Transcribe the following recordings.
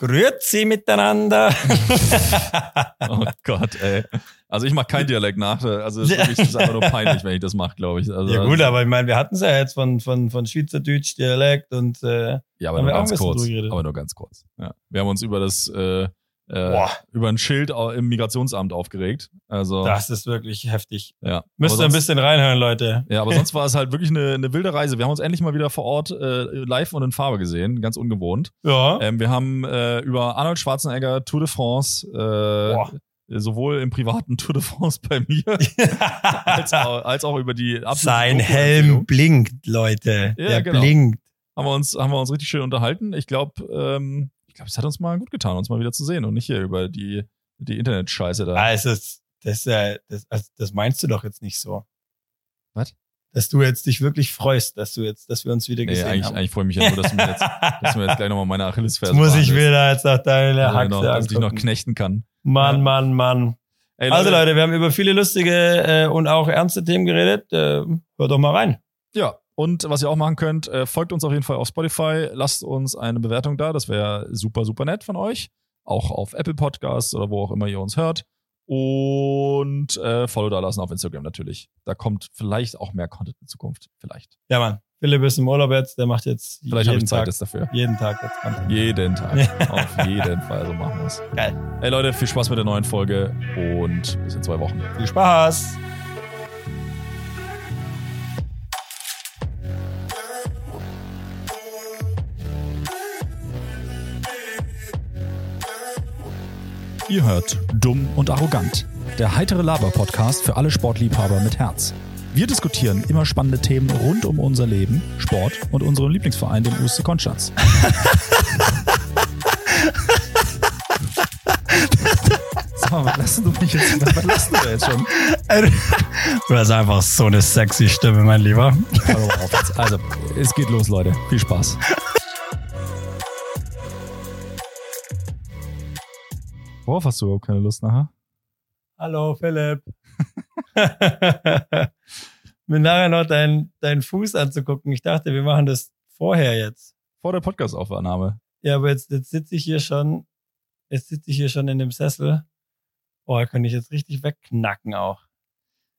Grüezi miteinander. oh Gott, ey. Also ich mache keinen Dialekt nach. Also es ist, ist einfach nur peinlich, wenn ich das mache, glaube ich. Also, ja gut, aber ich meine, wir hatten es ja jetzt von, von, von Schweizerdeutsch Dialekt und äh, ja, aber nur ganz kurz. Aber nur ganz kurz. Ja. Wir haben uns über das äh, äh, über ein Schild im Migrationsamt aufgeregt. Also das ist wirklich heftig. Ja. Müsst ihr ein bisschen reinhören, Leute. Ja, aber sonst war es halt wirklich eine, eine wilde Reise. Wir haben uns endlich mal wieder vor Ort äh, live und in Farbe gesehen, ganz ungewohnt. Ja. Ähm, wir haben äh, über Arnold Schwarzenegger Tour de France äh, sowohl im privaten Tour de France bei mir als, auch, als, auch, über die Sein Helm blinkt, Leute. Ja, Der genau. blinkt. Haben wir uns haben wir uns richtig schön unterhalten. Ich glaube, ähm, glaube, es hat uns mal gut getan, uns mal wieder zu sehen und nicht hier über die, die Internet-Scheiße da. Ah, es ist, das, das, das, das meinst du doch jetzt nicht so. Was? Dass du jetzt dich wirklich freust, dass du jetzt, dass wir uns wieder gesehen nee, eigentlich, haben. Eigentlich freue ich mich ja nur, dass du mir jetzt, dass du mir jetzt gleich nochmal meine Achillesferse Jetzt muss ich wieder jetzt noch deine ja, genau, Dass ich dich noch knechten kann. Mann, ja. Mann, Mann. Ey, also Leute, wir haben über viele lustige äh, und auch ernste Themen geredet. Äh, hör doch mal rein. Ja, und was ihr auch machen könnt, äh, folgt uns auf jeden Fall auf Spotify, lasst uns eine Bewertung da, das wäre super, super nett von euch. Auch auf Apple Podcasts oder wo auch immer ihr uns hört. Und äh, Follow da lassen auf Instagram natürlich. Da kommt vielleicht auch mehr Content in Zukunft. Vielleicht. Ja, Mann. Philipp ist im Urlaub jetzt, der macht jetzt Vielleicht habe ich Zeit Tag, jetzt dafür. Jeden Tag jetzt Content. Jeden Tag. auf jeden Fall, so machen wir es. Geil. Ey Leute, viel Spaß mit der neuen Folge und bis in zwei Wochen. Viel Spaß! Ihr hört Dumm und Arrogant, der heitere Laber-Podcast für alle Sportliebhaber mit Herz. Wir diskutieren immer spannende Themen rund um unser Leben, Sport und unseren Lieblingsverein, den USC Konstanz. Sag mal, was lässt du mich jetzt, was lässt du jetzt schon? Du hast einfach so eine sexy Stimme, mein Lieber. Also, es geht los, Leute. Viel Spaß. Worauf hast du überhaupt keine Lust nachher? Hallo, Philipp. Mir nachher noch deinen dein Fuß anzugucken. Ich dachte, wir machen das vorher jetzt. Vor der Podcast-Aufnahme. Ja, aber jetzt, jetzt sitze ich hier schon, jetzt sitze ich hier schon in dem Sessel. Boah, kann ich jetzt richtig wegknacken auch.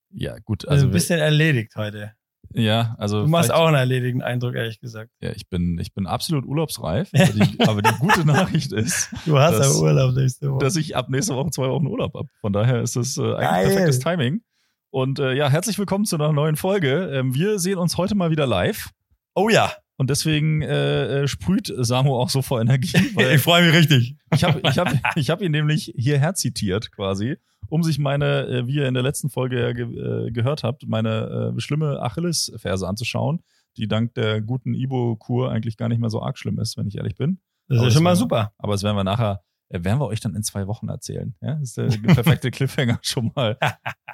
Ja, gut. Also, also ein bisschen erledigt heute. Ja, also. Du machst auch einen erledigenden Eindruck, ehrlich gesagt. Ja, ich bin, ich bin absolut urlaubsreif. aber, die, aber die gute Nachricht ist. Du hast dass, ja Urlaub nächste Woche. Dass ich ab nächste Woche zwei Wochen Urlaub habe. Von daher ist es äh, eigentlich Geil. perfektes Timing. Und äh, ja, herzlich willkommen zu einer neuen Folge. Ähm, wir sehen uns heute mal wieder live. Oh ja. Und deswegen äh, äh sprüht Samu auch so vor Energie. ich freue mich richtig. Ich habe ich hab, ich hab ihn nämlich hierher zitiert quasi um sich meine, äh, wie ihr in der letzten Folge ge äh, gehört habt, meine äh, schlimme Achillesferse anzuschauen, die dank der guten Ibo-Kur eigentlich gar nicht mehr so arg schlimm ist, wenn ich ehrlich bin. Das ist ja schon mal super. Aber das werden wir nachher, werden wir euch dann in zwei Wochen erzählen. Ja, das ist der perfekte Cliffhanger schon mal.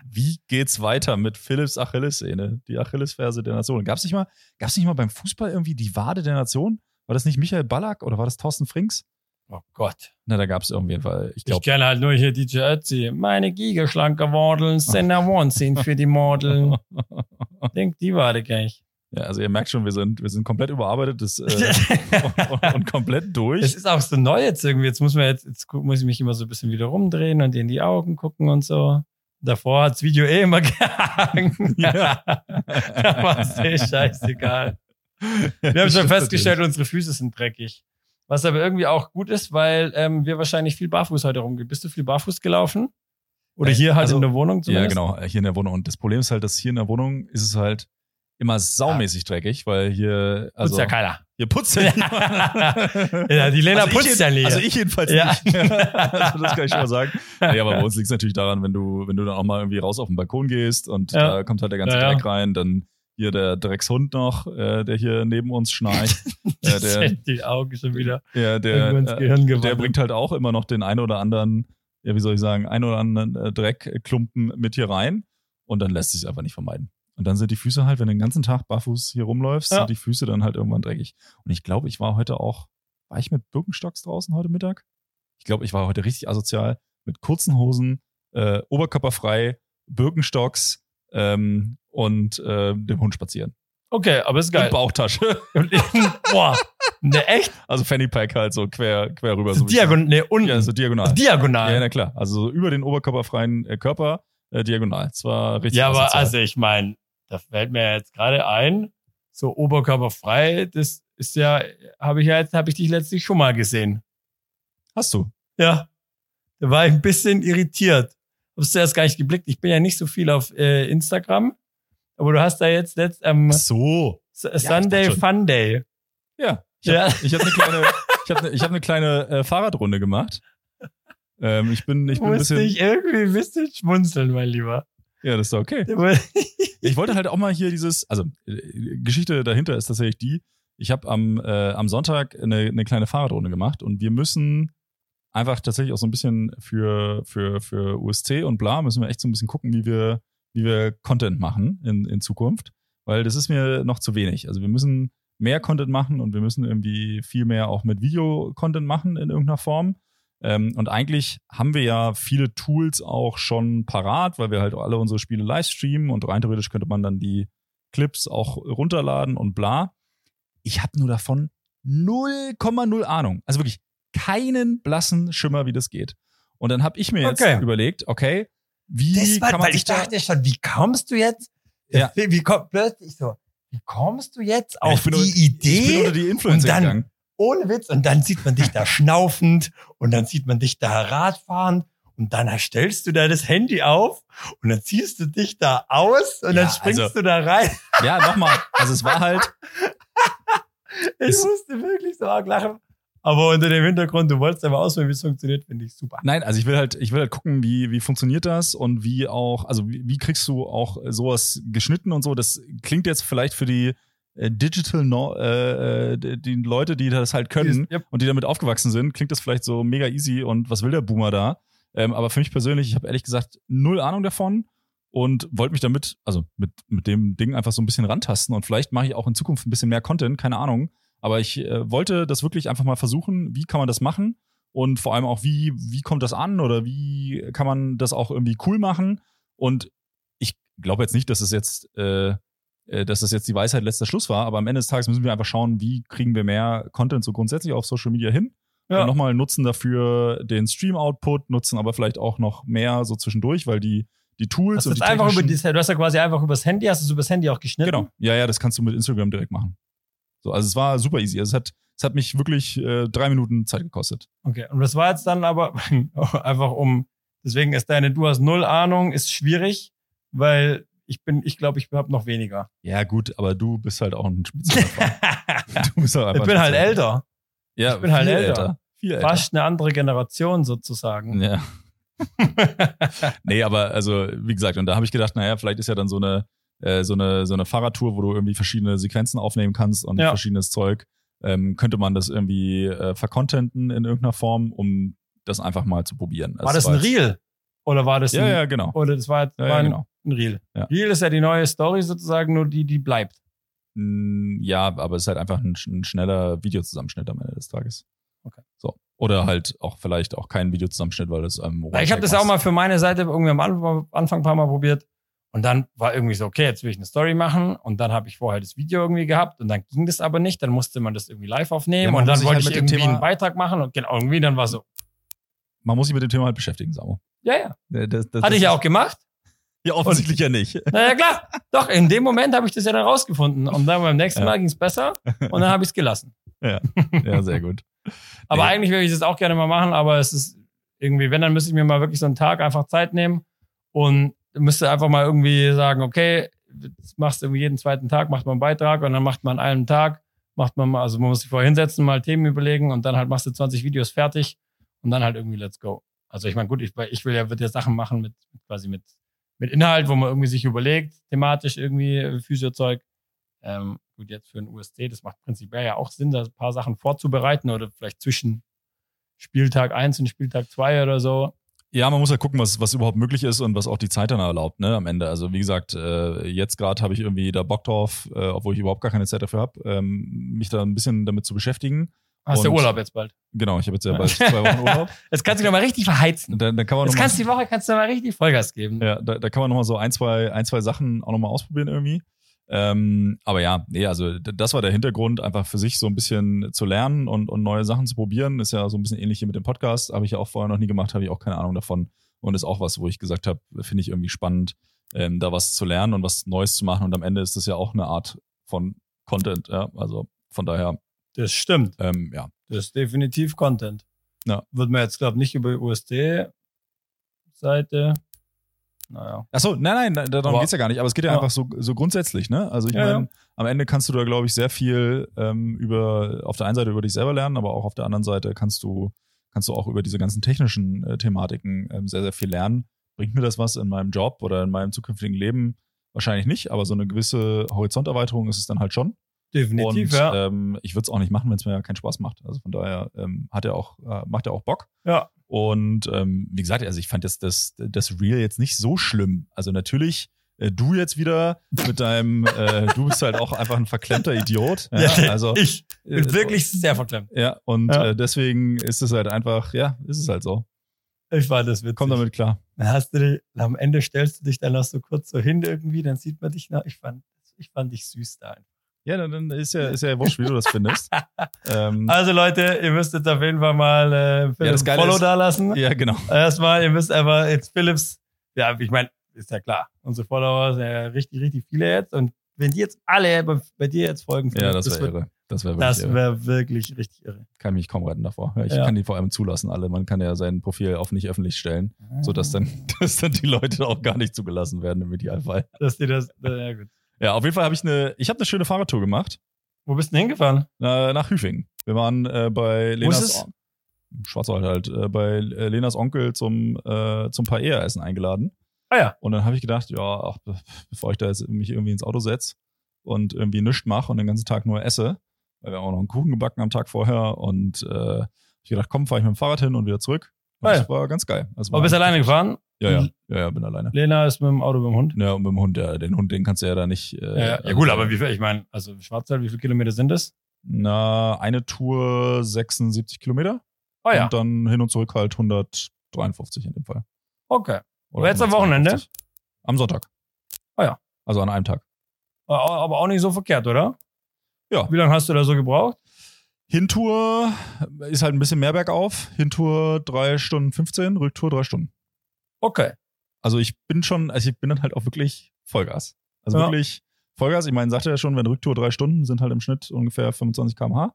Wie geht's weiter mit Philips Achillessehne, die Achillesferse der Nation? Gab's nicht mal, gab's nicht mal beim Fußball irgendwie die Wade der Nation? War das nicht Michael Ballack oder war das Thorsten Frings? Oh Gott. Na, da gab es irgendwie Fall. Ich, glaub, ich kenne halt nur hier DJ Ötzi. Meine gigaschlanke Wadeln sind der Wahnsinn für die Modeln. Denk, die war der ich. Ja, also ihr merkt schon, wir sind, wir sind komplett überarbeitet das, äh, und, und, komplett durch. Es ist auch so neu jetzt irgendwie. Jetzt muss man jetzt, jetzt muss ich mich immer so ein bisschen wieder rumdrehen und in die Augen gucken und so. Davor hat's Video eh immer gehangen. Ja. da war es eh scheißegal. Wir haben schon festgestellt, unsere Füße sind dreckig. Was aber irgendwie auch gut ist, weil ähm, wir wahrscheinlich viel barfuß heute rumgehen. Bist du viel barfuß gelaufen? Oder hier halt also, in der Wohnung zumindest? Ja, genau, hier in der Wohnung. Und das Problem ist halt, dass hier in der Wohnung ist es halt immer saumäßig ja. dreckig, weil hier. Also, putzt ja keiner. Hier putzt ja niemand. ja, die Lena also putzt ja nicht. Also ich jedenfalls ja. nicht. also das kann ich schon mal sagen. Nee, aber bei uns liegt es natürlich daran, wenn du, wenn du dann auch mal irgendwie raus auf den Balkon gehst und da kommt halt der ganze Dreck rein, dann hier der Dreckshund noch, äh, der hier neben uns schnarcht. äh, der, die Augen schon wieder. Ja, der, äh, der bringt halt auch immer noch den ein oder anderen, ja, wie soll ich sagen, ein oder anderen äh, Dreckklumpen mit hier rein und dann lässt sich einfach nicht vermeiden. Und dann sind die Füße halt, wenn du den ganzen Tag barfuß hier rumläufst, ja. sind die Füße dann halt irgendwann dreckig. Und ich glaube, ich war heute auch, war ich mit Birkenstocks draußen heute Mittag? Ich glaube, ich war heute richtig asozial mit kurzen Hosen, äh, oberkörperfrei, Birkenstocks, ähm, und äh, dem Hund spazieren. Okay, aber ist geil. Und Bauchtasche. Boah. Ne, echt? Also Fanny Pack halt so quer, quer rüber. So diagonal, ne, unten. Ja, so diagonal. Diagonal. Ja, na klar. Also über den oberkörperfreien äh, Körper äh, diagonal. Das war richtig. Ja, aber asozial. also ich meine, da fällt mir jetzt gerade ein, so oberkörperfrei, das ist ja, habe ich ja jetzt, habe ich dich letztlich schon mal gesehen. Hast du? Ja. Da war ich ein bisschen irritiert. Hab's zuerst gar nicht geblickt. Ich bin ja nicht so viel auf äh, Instagram. Aber du hast da jetzt letzt am Ach so. S- Sunday schon. Fun Day. Ja. Ich Ja. habe ich hab eine kleine, ich hab, ne- ich hab eine kleine äh, Fahrradrunde gemacht. Ähm, ich bin, ich bin ein bisschen. ich irgendwie ein bisschen schmunzeln, mein Lieber. Ja, das ist doch okay. Ich wollte halt auch mal hier dieses, also äh, Geschichte dahinter ist tatsächlich die, ich habe am, äh, am Sonntag eine, eine kleine Fahrradrunde gemacht und wir müssen einfach tatsächlich auch so ein bisschen für, für, für USC und bla, müssen wir echt so ein bisschen gucken, wie wir, wie wir Content machen in, in Zukunft, weil das ist mir noch zu wenig. Also wir müssen mehr Content machen und wir müssen irgendwie viel mehr auch mit Video-Content machen in irgendeiner Form. Ähm, und eigentlich haben wir ja viele Tools auch schon parat, weil wir halt alle unsere Spiele live streamen und rein theoretisch könnte man dann die Clips auch runterladen und bla. Ich habe nur davon 0,0 Ahnung. Also wirklich keinen blassen Schimmer, wie das geht. Und dann habe ich mir jetzt Okay. überlegt, okay, wie Das war, kann man weil ich dachte schon, wie kommst du jetzt? Ja. Wie, wie komm, plötzlich so, wie kommst du jetzt auf die unter- Ich bin Idee? unter die Influencer und dann- gegangen. Ohne Witz. Und dann sieht man dich da schnaufend und dann sieht man dich da Radfahren und dann stellst du da das Handy auf und dann ziehst du dich da aus und Ja, dann springst also- du da rein. Ja, nochmal. Also es war halt, Ich Es- musste wirklich so arg lachen. Aber unter dem Hintergrund, du wolltest aber ausprobieren, wie es funktioniert, finde ich super. Nein, also ich will halt, ich will halt gucken, wie, wie funktioniert das und wie auch, also wie, wie kriegst du auch sowas geschnitten und so. Das klingt jetzt vielleicht für die Digital, no, äh, äh, die Leute, die das halt können Yep. und die damit aufgewachsen sind, klingt das vielleicht so mega easy und was will der Boomer da? Ähm, aber für mich persönlich, ich habe ehrlich gesagt null Ahnung davon und wollte mich damit, also mit, mit dem Ding einfach so ein bisschen rantasten und vielleicht mache ich auch in Zukunft ein bisschen mehr Content, keine Ahnung. Aber ich äh, wollte das wirklich einfach mal versuchen, wie kann man das machen und vor allem auch, wie, wie kommt das an oder wie kann man das auch irgendwie cool machen. Und ich glaube jetzt nicht, dass es jetzt, äh, äh, dass das jetzt die Weisheit letzter Schluss war, aber am Ende des Tages müssen wir einfach schauen, wie kriegen wir mehr Content so grundsätzlich auf Social Media hin. Ja. Und nochmal nutzen dafür den Stream-Output, nutzen aber vielleicht auch noch mehr so zwischendurch, weil die, die Tools Hast und die einfach über die, du hast ja quasi einfach übers Handy, hast du es übers Handy auch geschnitten? Genau. Ja, ja, das kannst du mit Instagram direkt machen. So, also es war super easy. Also es hat, es hat mich wirklich äh, drei Minuten Zeit gekostet. Okay, und das war jetzt dann aber einfach um, deswegen ist deine, du hast null Ahnung, ist schwierig, weil ich bin, ich glaube, ich habe noch weniger. Ja, gut, aber du bist halt auch ein Fall. Du bist halt ich einfach bin ein halt älter. Ja, Ich bin halt viel älter. Viel älter. Fast eine andere Generation sozusagen. Ja. nee, aber also, wie gesagt, und da habe ich gedacht, naja, vielleicht ist ja dann so eine, äh, so eine, so eine Fahrradtour, wo du irgendwie verschiedene Sequenzen aufnehmen kannst und Ja. verschiedenes Zeug. Ähm, könnte man das irgendwie äh, vercontenten in irgendeiner Form, um das einfach mal zu probieren. war das ein Reel? Oder war das Ja, ein, ja, genau. oder das war, Ja, war ja, genau. Ein Reel? Ja. Reel ist ja die neue Story sozusagen, nur die, die bleibt. Mm, Ja, aber es ist halt einfach ein, ein schneller Videozusammenschnitt am Ende des Tages. Okay. So. Oder halt auch vielleicht auch kein Videozusammenschnitt, weil das ähm, ich habe das auch mal für meine Seite irgendwie am Anfang, ein paar Mal probiert. Und dann war irgendwie so, okay, jetzt will ich eine Story machen. Und dann habe ich vorher das Video irgendwie gehabt und dann ging das aber nicht. Dann musste man das irgendwie live aufnehmen Ja, und dann sich wollte halt ich mit dem irgendwie Thema- einen Beitrag machen und genau, irgendwie dann war so, Man muss sich mit dem Thema halt beschäftigen, Samo. ja, ja. Das, das, Hatte ich ja auch gemacht. Ja, offensichtlich ja nicht. Naja, klar. Doch, in dem Moment habe ich das ja dann rausgefunden. Und dann beim nächsten Ja. Mal ging es besser und dann habe ich es gelassen. Ja, sehr gut. Aber Nee. eigentlich würde ich das auch gerne mal machen, aber es ist irgendwie, wenn, dann müsste ich mir mal wirklich so einen Tag einfach Zeit nehmen und müsste einfach mal irgendwie sagen, okay, machst du irgendwie jeden zweiten Tag, macht man einen Beitrag und dann macht man einen Tag, macht man mal, also man muss sich vorher hinsetzen, mal Themen überlegen und dann halt machst du 20 Videos fertig und dann halt irgendwie let's go. Also ich meine, gut, ich, ich will ja, wird ja Sachen machen mit, quasi mit, mit Inhalt, wo man irgendwie sich überlegt, thematisch irgendwie äh, Physiozeug. Ähm, gut, jetzt für ein USC, das macht prinzipiell ja auch Sinn, da ein paar Sachen vorzubereiten oder vielleicht zwischen Spieltag 1 und Spieltag 2 oder so. Ja, man muss ja gucken, was, was überhaupt möglich ist und was auch die Zeit dann erlaubt, ne, am Ende. Also wie gesagt, äh, jetzt gerade habe ich irgendwie da Bock drauf, äh, obwohl ich überhaupt gar keine Zeit dafür habe, ähm, mich da ein bisschen damit zu beschäftigen. Hast du Urlaub jetzt bald? Genau, ich habe jetzt ja bald zwei Wochen Urlaub. Jetzt kannst du dich noch mal richtig verheizen. Da, da kann man Jetzt kannst du die Woche kannst du mal richtig Vollgas geben. ja, da, da kann man noch mal so ein, zwei, ein, zwei Sachen auch noch mal ausprobieren irgendwie. Ähm, aber ja, nee, also das war der Hintergrund, einfach für sich so ein bisschen zu lernen und, und neue Sachen zu probieren. Ist ja so ein bisschen ähnlich hier mit dem Podcast. Habe ich ja auch vorher noch nie gemacht, habe ich auch keine Ahnung davon. Und ist auch was, wo ich gesagt habe, finde ich irgendwie spannend, ähm, da was zu lernen und was Neues zu machen. Und am Ende ist das ja auch eine Art von Content. Ja? Also von daher. Das stimmt. Ähm, ja. Das ist definitiv Content. Ja. Wird man jetzt, glaube ich, nicht über die USD-Seite. Naja. Achso, nein, nein, darum Aber- geht's ja gar nicht. Aber es geht ja, Ja. einfach so, so grundsätzlich, ne? Also ich Ja, meine, am Ende kannst du da, glaube ich, sehr viel ähm, über, auf der einen Seite über dich selber lernen, aber auch auf der anderen Seite kannst du, kannst du auch über diese ganzen technischen äh, Thematiken ähm, sehr, sehr viel lernen. Bringt mir das was in meinem Job oder in meinem zukünftigen Leben? Wahrscheinlich nicht, aber so eine gewisse Horizonterweiterung ist es dann halt schon. Definitiv, und ja. ähm, ich würde es auch nicht machen, wenn es mir keinen Spaß macht. Also von daher ähm, hat er auch, äh, macht er auch Bock. ja. Und ähm, wie gesagt, also ich fand das, das, das Reel jetzt nicht so schlimm. Also natürlich, äh, du jetzt wieder mit deinem, äh, du bist halt auch einfach ein verklemmter Idiot. Ja, also ich bin äh, wirklich sehr verklemmt. Ja, und Ja. Äh, deswegen ist es halt einfach, ja, ist es halt so. Ich fand das witzig. Komm damit klar. Dann hast du dich, am Ende stellst du dich dann noch so kurz so hin irgendwie, dann sieht man dich noch. Ich fand, ich fand dich süß da. Ja, dann, ist ja, ist ja wurscht, wie du das findest. ähm, Also Leute, ihr müsst jetzt auf jeden Fall mal äh, das ein Geile Follow ist- da lassen. ja, genau. Erstmal, ihr müsst einfach jetzt Philips, ja, ich meine, ist ja klar, unsere Follower sind ja richtig, richtig viele jetzt. Und wenn die jetzt alle bei, bei dir jetzt folgen, Ja, Philipp, das wäre irre. Das wäre wirklich Das irre. wäre wirklich richtig irre. Kann mich kaum retten davor. Ich Ja. kann die vor allem zulassen, alle. Man kann ja sein Profil auf nicht öffentlich stellen, sodass dann, dass dann die Leute auch gar nicht zugelassen werden im Idealfall. Dass die das, ja gut. Ja, auf jeden Fall habe ich eine, ich habe eine schöne Fahrradtour gemacht. Wo bist du denn hingefahren? äh, nach Hüfingen. Wir waren äh, bei Lenas Schwarzwald halt, äh, bei äh, Lenas Onkel zum, äh, zum Paella-Essen eingeladen. Ah ja. Und dann habe ich gedacht, ja, ach, be- bevor ich da jetzt mich irgendwie ins Auto setze und irgendwie nichts mache und den ganzen Tag nur esse, weil wir haben auch noch einen Kuchen gebacken am Tag vorher und äh, ich gedacht, komm, fahre ich mit dem Fahrrad hin und wieder zurück. Und Ah das war ganz geil. Also Aber bist du alleine gefahren? Ja, ja, ja, ja, bin alleine. Lena ist mit dem Auto mit dem Hund. Ja, und mit dem Hund, ja, den Hund, den kannst du ja da nicht. Äh, Ja, ja, ja gut, aber wie viel, ich meine, also Schwarzwald, wie viele Kilometer sind das? Na, eine Tour 76 Kilometer. Oh ja, Und dann hin und zurück halt 153 in dem Fall. okay. Aber jetzt am Wochenende? 152. Am Sonntag. Ah ja. Also an einem Tag. Aber aber auch nicht so verkehrt, oder? Ja. Wie lange hast du da so gebraucht? Hintour ist halt ein bisschen mehr bergauf. Hintour drei Stunden 15, Rücktour drei Stunden. Okay. Also ich bin schon, also ich bin dann halt auch wirklich Vollgas. Also Ja. wirklich Vollgas. Ich meine, sagte ja schon, wenn Rücktour drei Stunden sind halt im Schnitt ungefähr 25 km/h.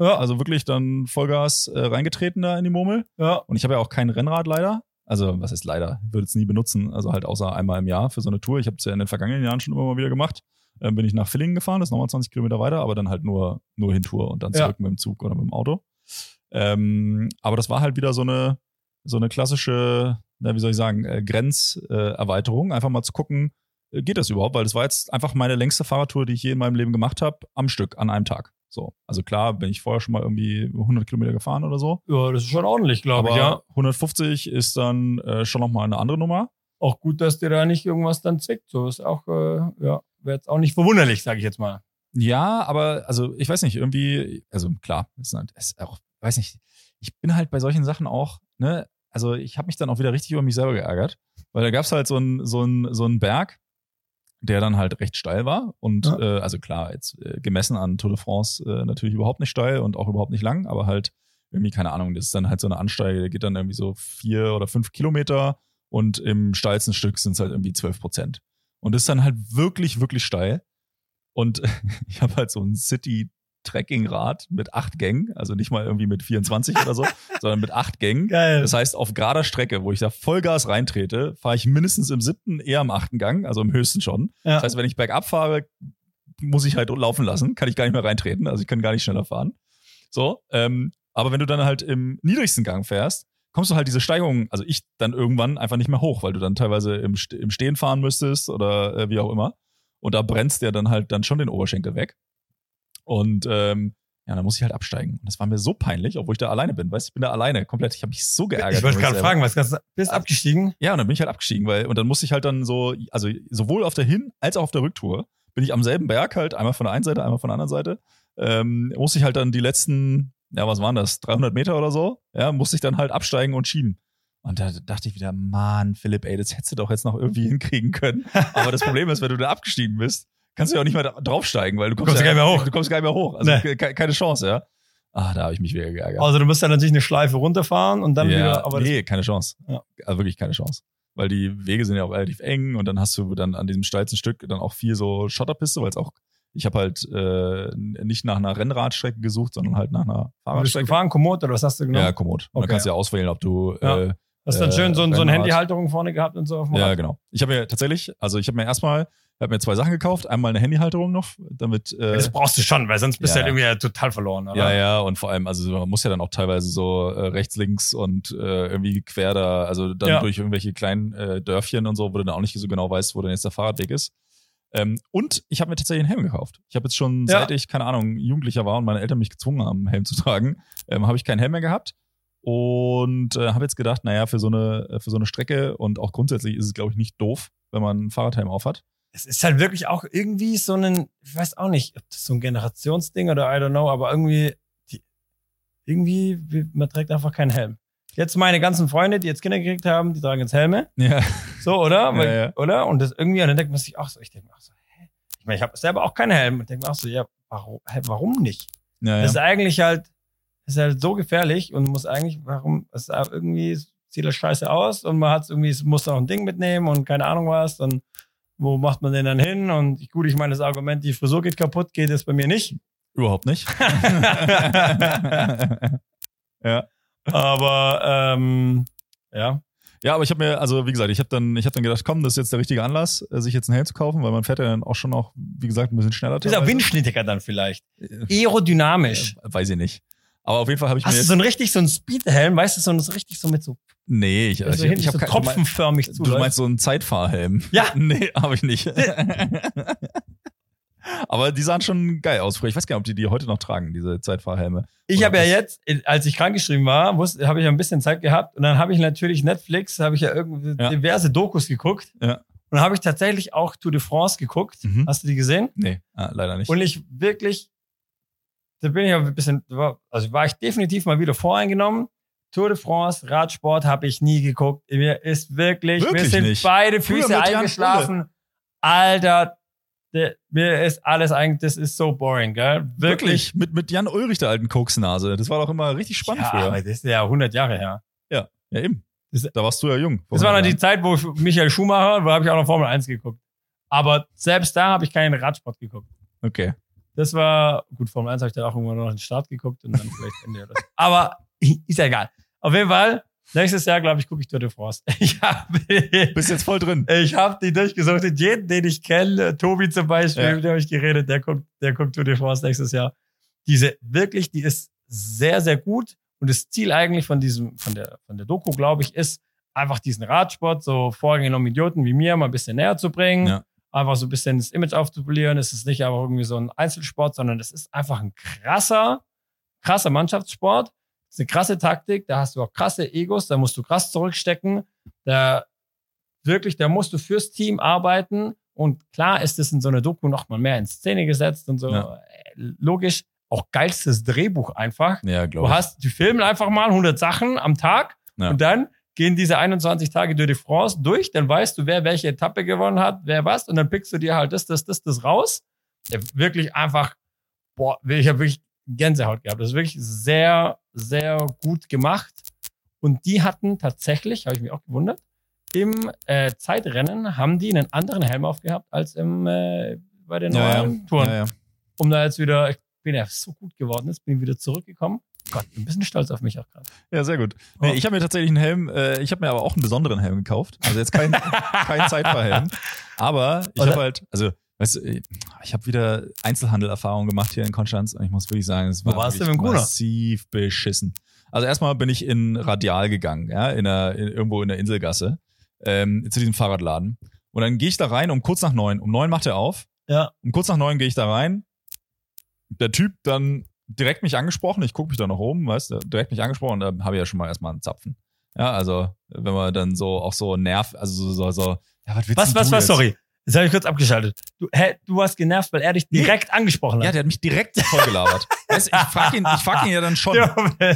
Ja, Also wirklich dann Vollgas äh, reingetreten da in die Murmel. ja. Und ich habe ja auch kein Rennrad leider. Also, was ist leider? Würde es nie benutzen. Also halt außer einmal im Jahr für so eine Tour. Ich habe es ja in den vergangenen Jahren schon immer mal wieder gemacht. Ähm, bin ich nach Villingen gefahren, das ist nochmal 20 Kilometer weiter, aber dann halt nur, nur Hintour und dann Ja. zurück mit dem Zug oder mit dem Auto. Ähm, aber das war halt wieder so eine, so eine klassische, na, wie soll ich sagen, äh, Grenzerweiterung. Äh. Einfach mal zu gucken, äh, geht das überhaupt? Weil das war jetzt einfach meine längste Fahrradtour, die ich je in meinem Leben gemacht habe, am Stück, an einem Tag. So. Also klar, bin ich vorher schon mal irgendwie 100 Kilometer gefahren oder so. Ja, das ist schon ordentlich, glaube ich, ja. 150 ist dann äh, schon nochmal eine andere Nummer. Auch gut, dass dir da nicht irgendwas dann zwickt. So ist auch, äh, ja, wäre jetzt auch nicht verwunderlich, sage ich jetzt mal. Ja, aber also ich weiß nicht, irgendwie, also klar, ist, halt- ist auch, weiß nicht, ich bin halt bei solchen Sachen auch, ne, also ich habe mich dann auch wieder richtig über mich selber geärgert, weil da gab's halt so einen so einen so einen Berg, der dann halt recht steil war und Ja. äh, also klar, jetzt äh, gemessen an Tour de France äh, natürlich überhaupt nicht steil und auch überhaupt nicht lang, aber halt irgendwie, keine Ahnung, das ist dann halt so eine Ansteige, der geht dann irgendwie so vier oder fünf Kilometer und im steilsten Stück sind es halt irgendwie zwölf Prozent. Und das ist dann halt wirklich, wirklich steil. Und ich habe halt so ein City-Trekking-Rad mit acht Gängen, also nicht mal irgendwie mit 24 oder so, sondern mit acht Gängen. Geil. Das heißt, auf gerader Strecke, wo ich da Vollgas reintrete, fahre ich mindestens im siebten, eher im achten Gang, also im höchsten schon. ja. Das heißt, wenn ich bergab fahre, muss ich halt laufen lassen, kann ich gar nicht mehr reintreten, also ich kann gar nicht schneller fahren. So, ähm, aber wenn du dann halt im niedrigsten Gang fährst, kommst du halt diese Steigerung, also ich dann irgendwann einfach nicht mehr hoch, weil du dann teilweise im, im Stehen fahren müsstest oder äh, wie auch immer. Und da brennst dir dann halt dann schon den Oberschenkel weg. Und ähm, ja, dann muss ich halt absteigen. Und das war mir so peinlich, obwohl ich da alleine bin. Weißt du, ich bin da alleine komplett. Ich habe mich so geärgert. ich wollte gerade fragen, was kannst du, bist abgestiegen? Ja, und dann bin ich halt abgestiegen, weil, und dann musste ich halt dann so, also sowohl auf der Hin- als auch auf der Rücktour, bin ich am selben Berg halt, einmal von der einen Seite, einmal von der anderen Seite, ähm, musste ich halt dann die letzten, ja, was waren das, 300 Meter oder so, ja, musste ich dann halt absteigen und schieben. Und da dachte ich wieder, Mann, Philipp, ey, das hättest du doch jetzt noch irgendwie hinkriegen können. Aber das Problem ist, wenn du da abgestiegen bist, kannst du ja auch nicht mehr draufsteigen, weil du kommst, Kommst ja gar nicht mehr hoch. Du kommst gar nicht mehr hoch. Also Nee. ke- keine Chance, ja. Ah, da habe ich mich wieder geärgert. Also du musst dann natürlich eine Schleife runterfahren und dann ja, wieder, aber nee, keine Chance. Ja. Also wirklich keine Chance. Weil die Wege sind ja auch relativ eng und dann hast du dann an diesem steilsten Stück dann auch viel so Schotterpiste, weil es auch, ich habe halt äh, nicht nach einer Rennradstrecke gesucht, sondern halt nach einer bist du Fahrradstrecke. gefahren, Komoot oder was hast du genommen? Ja. Und Okay. dann kannst du ja auswählen, ob du Ja. äh, hast du dann schön so, ein- so eine. Handyhalterung vorne gehabt und so auf dem Ja, Rad? genau. Ich habe mir tatsächlich, also ich habe mir erstmal, ich habe mir zwei Sachen gekauft. Einmal eine Handyhalterung noch, damit. Äh, Das brauchst du schon, weil sonst bist du Ja. halt irgendwie total verloren, oder? ja, ja, und vor allem, also man muss ja dann auch teilweise so äh, rechts, links und äh, irgendwie quer da, also dann Ja. durch irgendwelche kleinen äh, Dörfchen und so, wo du dann auch nicht so genau weißt, wo dann jetzt der Fahrradweg ist. Ähm, und ich habe mir tatsächlich einen Helm gekauft. Ich habe jetzt schon, Ja. seit ich, keine Ahnung, Jugendlicher war und meine Eltern mich gezwungen haben, einen Helm zu tragen, ähm, habe ich keinen Helm mehr gehabt. Und äh, habe jetzt gedacht, naja, für so eine, für so eine Strecke und auch grundsätzlich ist es, glaube ich, nicht doof, wenn man einen Fahrradhelm aufhat. Es ist halt wirklich auch irgendwie so ein, ich weiß auch nicht, ob das so ein Generationsding oder I don't know, aber irgendwie, die, irgendwie, wie- man trägt einfach keinen Helm. Jetzt meine ganzen Freunde, die jetzt Kinder gekriegt haben, die tragen jetzt Helme. Ja. So, oder? Weil, ja. Oder? Und das irgendwie, und dann denkt man sich auch so, ich denke mir auch so, hä? Ich meine, ich habe selber auch keinen Helm. Und denke mir auch so, ja, warum, hä, warum nicht? Ja, Das ist eigentlich halt, das ist halt so gefährlich und muss eigentlich, warum, es ist auch irgendwie sieht das scheiße aus und man hat irgendwie, es muss noch ein Ding mitnehmen und keine Ahnung was, dann wo macht man den dann hin? Und gut, ich meine, das Argument, die Frisur geht kaputt, geht es bei mir nicht. Überhaupt nicht. ja. Aber ähm, ja. Ja, aber ich habe mir, also wie gesagt, ich habe dann, ich habe dann gedacht, komm, das ist jetzt der richtige Anlass, äh, sich jetzt einen Helm zu kaufen, weil man fährt ja dann auch schon auch, wie gesagt, ein bisschen schneller. Ist teilweise. windschnittiger dann vielleicht. Äh, Aerodynamisch. Weiß ich nicht. Aber auf jeden Fall habe ich mir Hast du so ein richtig so ein Speedhelm, weißt du, so ein richtig so mit so, nee, ich, also ich, hinten ich habe so tropfenförmig zu. du meinst so einen Zeitfahrhelm? Ja. nee, habe ich nicht. aber die sahen schon geil aus. früher. Ich weiß gar nicht, ob die die heute noch tragen, diese Zeitfahrhelme. Ich habe ja jetzt, als ich krankgeschrieben war, habe ich ja ein bisschen Zeit gehabt und dann habe ich natürlich Netflix, habe ich ja irgendwie Ja. diverse Dokus geguckt. Ja. Und dann habe ich tatsächlich auch Tour de France geguckt. Mhm. Hast du die gesehen? Nee, ah, leider nicht. Und ich wirklich, da bin ich ein bisschen, also war ich definitiv mal wieder voreingenommen. Tour de France, Radsport habe ich nie geguckt. Mir ist wirklich, Wirklich sind nicht? beide Füße eingeschlafen. Alter, der, mir ist alles eigentlich, das ist so boring, gell? Wirklich. Wirklich, mit, mit Jan Ulrich, der alten Koksnase. Das war doch immer richtig spannend ja, früher. das ist ja 100 Jahre her. Ja, ja eben. Das- da warst du ja jung. Das war noch die Zeit, wo Michael Schumacher, wo habe ich auch noch Formel 1 geguckt. Aber selbst da habe ich keinen Radsport geguckt. Okay. Das war, gut, Formel 1 habe ich dann auch irgendwann noch den Start geguckt und dann vielleicht Ende oder so. Aber ist ja egal. Auf jeden Fall, nächstes Jahr, glaube ich, gucke ich Tour de France. Ich habe Bist jetzt voll drin. ich hab die durchgesucht. Jeden, den ich kenne, Tobi zum Beispiel, Ja. mit dem habe ich geredet, der guckt, der guckt Tour de France nächstes Jahr. Diese, wirklich, die ist sehr, sehr gut. Und das Ziel eigentlich von diesem, von der, von der Doku, glaube ich, ist, einfach diesen Radsport so vorgenommen Idioten wie mir mal ein bisschen näher zu bringen. Ja. Einfach so ein bisschen das Image aufzupolieren. Es ist nicht einfach irgendwie so ein Einzelsport, sondern es ist einfach ein krasser, krasser Mannschaftssport. Es ist eine krasse Taktik. Da hast du auch krasse Egos. Da musst du krass zurückstecken. Da wirklich, da musst du fürs Team arbeiten. Und klar ist es in so einer Doku noch mal mehr in Szene gesetzt und so. Ja. Äh, Logisch. Auch geilstes Drehbuch einfach. Ja, Du glaube ich. hast, die filmen einfach mal 100 Sachen am Tag Ja. und dann gehen diese 21 Tage Tour de France durch, dann weißt du, wer welche Etappe gewonnen hat, wer was und dann pickst du dir halt das, das, das, das raus. Ja, wirklich einfach, boah, ich habe wirklich Gänsehaut gehabt. Das ist wirklich sehr, sehr gut gemacht. Und die hatten tatsächlich, habe ich mich auch gewundert, im äh, Zeitrennen haben die einen anderen Helm aufgehabt als im, äh, bei den ja, normalen Touren ja, ja. um da jetzt wieder, ich bin ja so gut geworden ist, bin ich wieder zurückgekommen. Gott, ein bisschen stolz auf mich auch gerade. ja, sehr gut. Nee, Oh. ich habe mir tatsächlich einen Helm, äh, ich habe mir aber auch einen besonderen Helm gekauft. Also jetzt kein, kein Zeitfahrhelm. Aber ich habe halt, also, weißt du, ich habe wieder Einzelhandelerfahrung gemacht hier in Konstanz und ich muss wirklich sagen, es Wo war warst du wirklich mit massiv beschissen. Also erstmal bin ich in Radial gegangen, ja, in der, in, irgendwo in der Inselgasse, ähm, zu diesem Fahrradladen. Und dann gehe ich da rein um kurz nach neun. Um neun macht er auf. Ja. Um kurz nach neun gehe ich da rein. Der Typ dann direkt mich angesprochen. Ich gucke mich da noch um, weißt du, direkt mich angesprochen. Da habe ich ja schon mal erstmal einen Zapfen. Ja, also wenn man dann so auch so nervt, also so, so, so ja, was willst Was, denn was, du was, jetzt? sorry. Jetzt habe ich kurz abgeschaltet. Du, hä, du warst genervt, weil er dich direkt angesprochen hat. Ja, der hat mich direkt vollgelabert. weißt, ich frag ihn, ich frag ihn ja dann schon.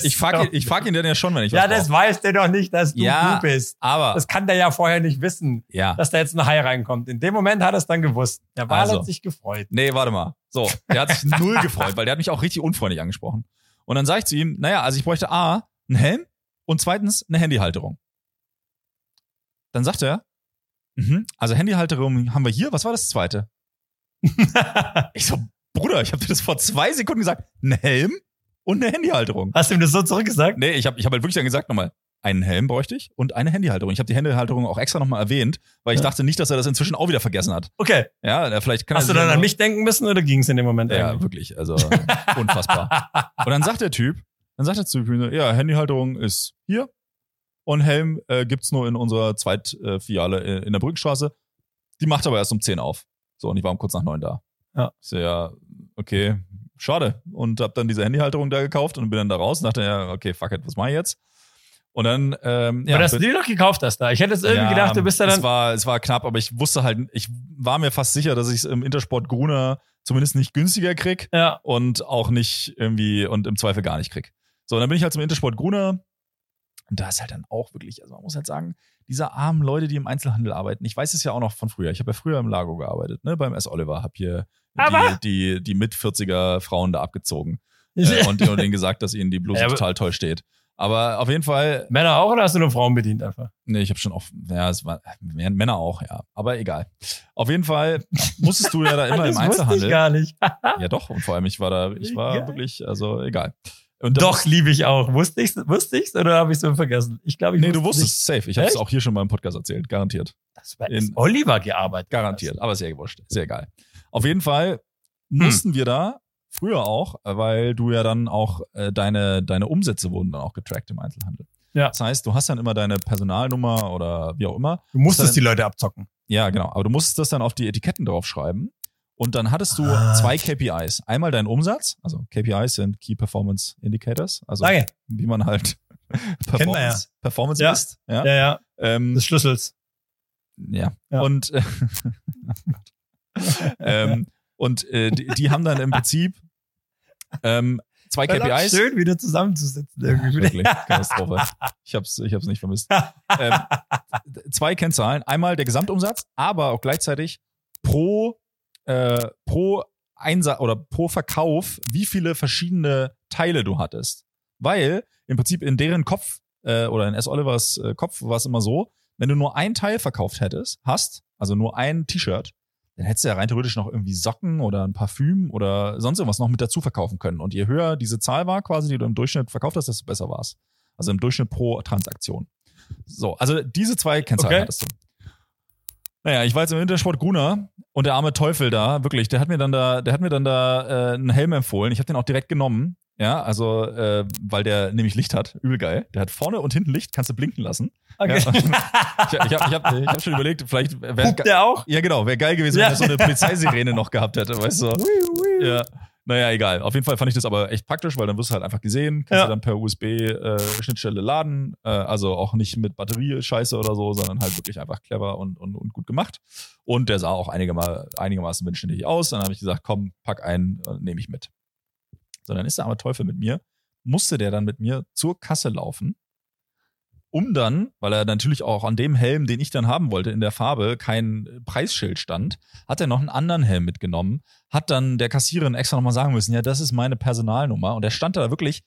Ich frag, ihn, ich frag ihn dann ja schon, wenn ich Ja, was das brauch. weiß der doch nicht, dass du Ja, du bist. Aber, Das kann der ja vorher nicht wissen, ja. dass da jetzt ein Hai reinkommt. In dem Moment hat er es dann gewusst. Der Wal Also. hat sich gefreut. Nee, warte mal. So, der hat sich null gefreut, weil der hat mich auch richtig unfreundlich angesprochen. Und dann sag ich zu ihm, naja, also ich bräuchte A, einen Helm und zweitens eine Handyhalterung. Dann sagt er, mhm, also Handyhalterung haben wir hier, was war das zweite? Ich so, Bruder, ich habe dir das vor zwei Sekunden gesagt, ein Helm und eine Handyhalterung. Hast du ihm das so zurückgesagt? Nee, ich habe ich hab halt wirklich dann gesagt nochmal, einen Helm bräuchte ich und eine Handyhalterung. Ich habe die Handyhalterung auch extra nochmal erwähnt, weil ich Ja. dachte nicht, dass er das inzwischen auch wieder vergessen hat. Okay. Ja, vielleicht kann Hast du dann an mich denken müssen oder ging es in dem Moment Ja, eigentlich? wirklich, also unfassbar. Und dann sagt der Typ, dann sagt der Typ, ja, Handyhalterung ist hier und Helm äh, gibt's nur in unserer Zweitfiliale äh, in der Brückenstraße. Die macht aber erst um 10 auf. So, und ich war um kurz nach neun da. Ja. Ich so, ja, okay, schade. Und hab dann diese Handyhalterung da gekauft und bin dann da raus und dachte, ja, okay, fuck it, was mach ich jetzt? Und dann, ähm, ja. aber dass du die doch gekauft hast da. Ich hätte jetzt irgendwie ja, gedacht, du bist da Es dann. war, es war knapp, aber ich wusste halt, ich war mir fast sicher, dass ich es im Intersport Gruner zumindest nicht günstiger krieg Ja. und auch nicht irgendwie und im Zweifel gar nicht krieg. So, und dann bin ich halt zum Intersport Gruner und da ist halt dann auch wirklich, also man muss halt sagen, diese armen Leute, die im Einzelhandel arbeiten, ich weiß es ja auch noch von früher. Ich habe ja früher im Lago gearbeitet, ne, beim S. Oliver, hab hier Aber- die, die, die mit 40er Frauen da abgezogen äh, und, und denen gesagt, dass ihnen die Bluse Ja, total toll steht. Aber auf jeden Fall, Männer auch oder hast du nur Frauen bedient einfach? Nee, ich habe schon auch, ja, es war Männer auch, ja. Aber egal. Auf jeden Fall musstest du ja da immer das im wusste ich Einzelhandel. gar nicht. Ja, doch. Und vor allem, ich war da, ich war Geil. wirklich, also egal. Doch, liebe ich auch. Wusste ich's, wusste ich's oder habe ich so vergessen? Ich glaube, ich Nee, du wusste wusstest es safe. Ich habe es auch hier schon mal im Podcast erzählt. Garantiert. Das war in- Oliver gearbeitet. Garantiert. Aber sehr gewurscht. Sehr geil. Auf jeden Fall Hm. mussten wir da früher auch, weil du ja dann auch äh, deine, deine Umsätze wurden dann auch getrackt im Einzelhandel. Ja. Das heißt, du hast dann immer deine Personalnummer oder wie auch immer. Du musstest Dann- die Leute abzocken. Ja, genau. Aber du musstest das dann auf die Etiketten draufschreiben. Und dann hattest du Ah. zwei KPIs. Einmal deinen Umsatz, also KPIs sind Key Performance Indicators, also Danke. wie man halt Performance, Performance Ja. misst. Ja. Ja, ja. Ähm, Des Schlüssels. ja. Ja. Und, äh, ähm, und äh, die, die haben dann im Prinzip ähm, zwei War KPIs. Schön, wieder zusammenzusitzen. Irgendwie. Wirklich, Katastrophe. Ich hab's, ich hab's nicht vermisst. ähm, zwei Kennzahlen. Einmal der Gesamtumsatz, aber auch gleichzeitig pro, äh, pro Einsatz oder pro Verkauf, wie viele verschiedene Teile du hattest. Weil im Prinzip in deren Kopf äh, oder in S. Olivers äh, Kopf war es immer so, wenn du nur ein Teil verkauft hättest, hast, also nur ein T-Shirt, dann hättest du ja rein theoretisch noch irgendwie Socken oder ein Parfüm oder sonst irgendwas noch mit dazu verkaufen können. Und je höher diese Zahl war, quasi, die du im Durchschnitt verkauft hast, desto besser war's. Also im Durchschnitt pro Transaktion. So, also diese zwei Kennzahlen Okay. hattest du. Naja, ich war jetzt im Intersport Gruner und der arme Teufel da, wirklich, der hat mir dann da, der hat mir dann da äh, einen Helm empfohlen. Ich habe den auch direkt genommen. Ja, also, äh, weil der nämlich Licht hat. Übel geil. Der hat vorne und hinten Licht, kannst du blinken lassen. Okay. Ja. Ich, ich habe ich hab, ich hab schon überlegt, vielleicht wäre der auch? ja, genau. Wäre geil gewesen, Ja. wenn er so eine Polizeisirene noch gehabt hätte, weißt du? Ja. Naja, egal. Auf jeden Fall fand ich das aber echt praktisch, weil dann wirst du halt einfach gesehen, kannst Ja. du dann per USB-Schnittstelle laden. Äh, also auch nicht mit Batterie-Scheiße oder so, sondern halt wirklich einfach clever und, und, und gut gemacht. Und der sah auch einigermaßen windständig aus. Dann habe ich gesagt, komm, pack einen, äh, nehme ich mit. So, dann ist der arme Teufel mit mir. Musste der dann mit mir zur Kasse laufen, um dann, weil er natürlich auch an dem Helm, den ich dann haben wollte, in der Farbe kein Preisschild stand, hat er noch einen anderen Helm mitgenommen, hat dann der Kassiererin extra nochmal sagen müssen, ja, das ist meine Personalnummer. Und er stand da wirklich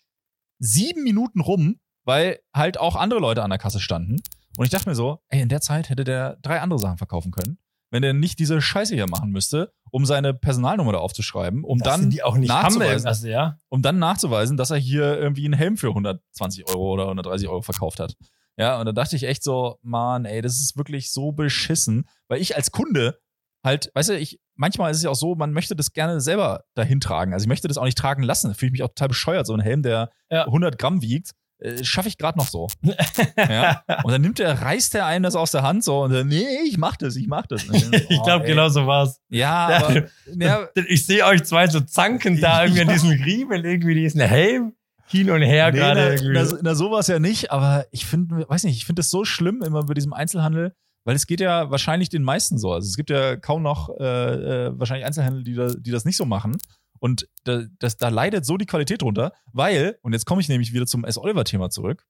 sieben Minuten rum, weil halt auch andere Leute an der Kasse standen. Und ich dachte mir so, ey, in der Zeit hätte der drei andere Sachen verkaufen können, wenn er nicht diese Scheiße hier machen müsste, um seine Personalnummer da aufzuschreiben, um Das dann nachzuweisen, Also, ja. um dann nachzuweisen, dass er hier irgendwie einen Helm für 120 Euro oder 130 Euro verkauft hat. Ja, und da dachte ich echt so, Mann, ey, das ist wirklich so beschissen, weil ich als Kunde halt, weißt du, ich, manchmal ist es ja auch so, man möchte das gerne selber dahin tragen. Also ich möchte das auch nicht tragen lassen. Da fühle ich mich auch total bescheuert. So ein Helm, der Ja. 100 Gramm wiegt, äh, schaffe ich gerade noch so. ja. Und dann nimmt er, reißt er einem das aus der Hand so und dann, nee, ich mach das, ich mach das. Und dann, Ich oh, glaube, genau so war's. Ja, Ja. aber, ja, Ich sehe euch zwei so zanken da irgendwie an diesem Riemen, irgendwie diesen Helm hin und her gerade na, na, na, sowas ja nicht, aber ich finde, weiß nicht, ich finde es so schlimm immer bei diesem Einzelhandel, Weil es geht ja wahrscheinlich den meisten so. Also es gibt ja kaum noch äh, äh, wahrscheinlich Einzelhändler, die, da, die das nicht so machen. Und da, das, da leidet so die Qualität drunter, weil, und jetzt komme ich nämlich wieder zum S. Oliver-Thema zurück.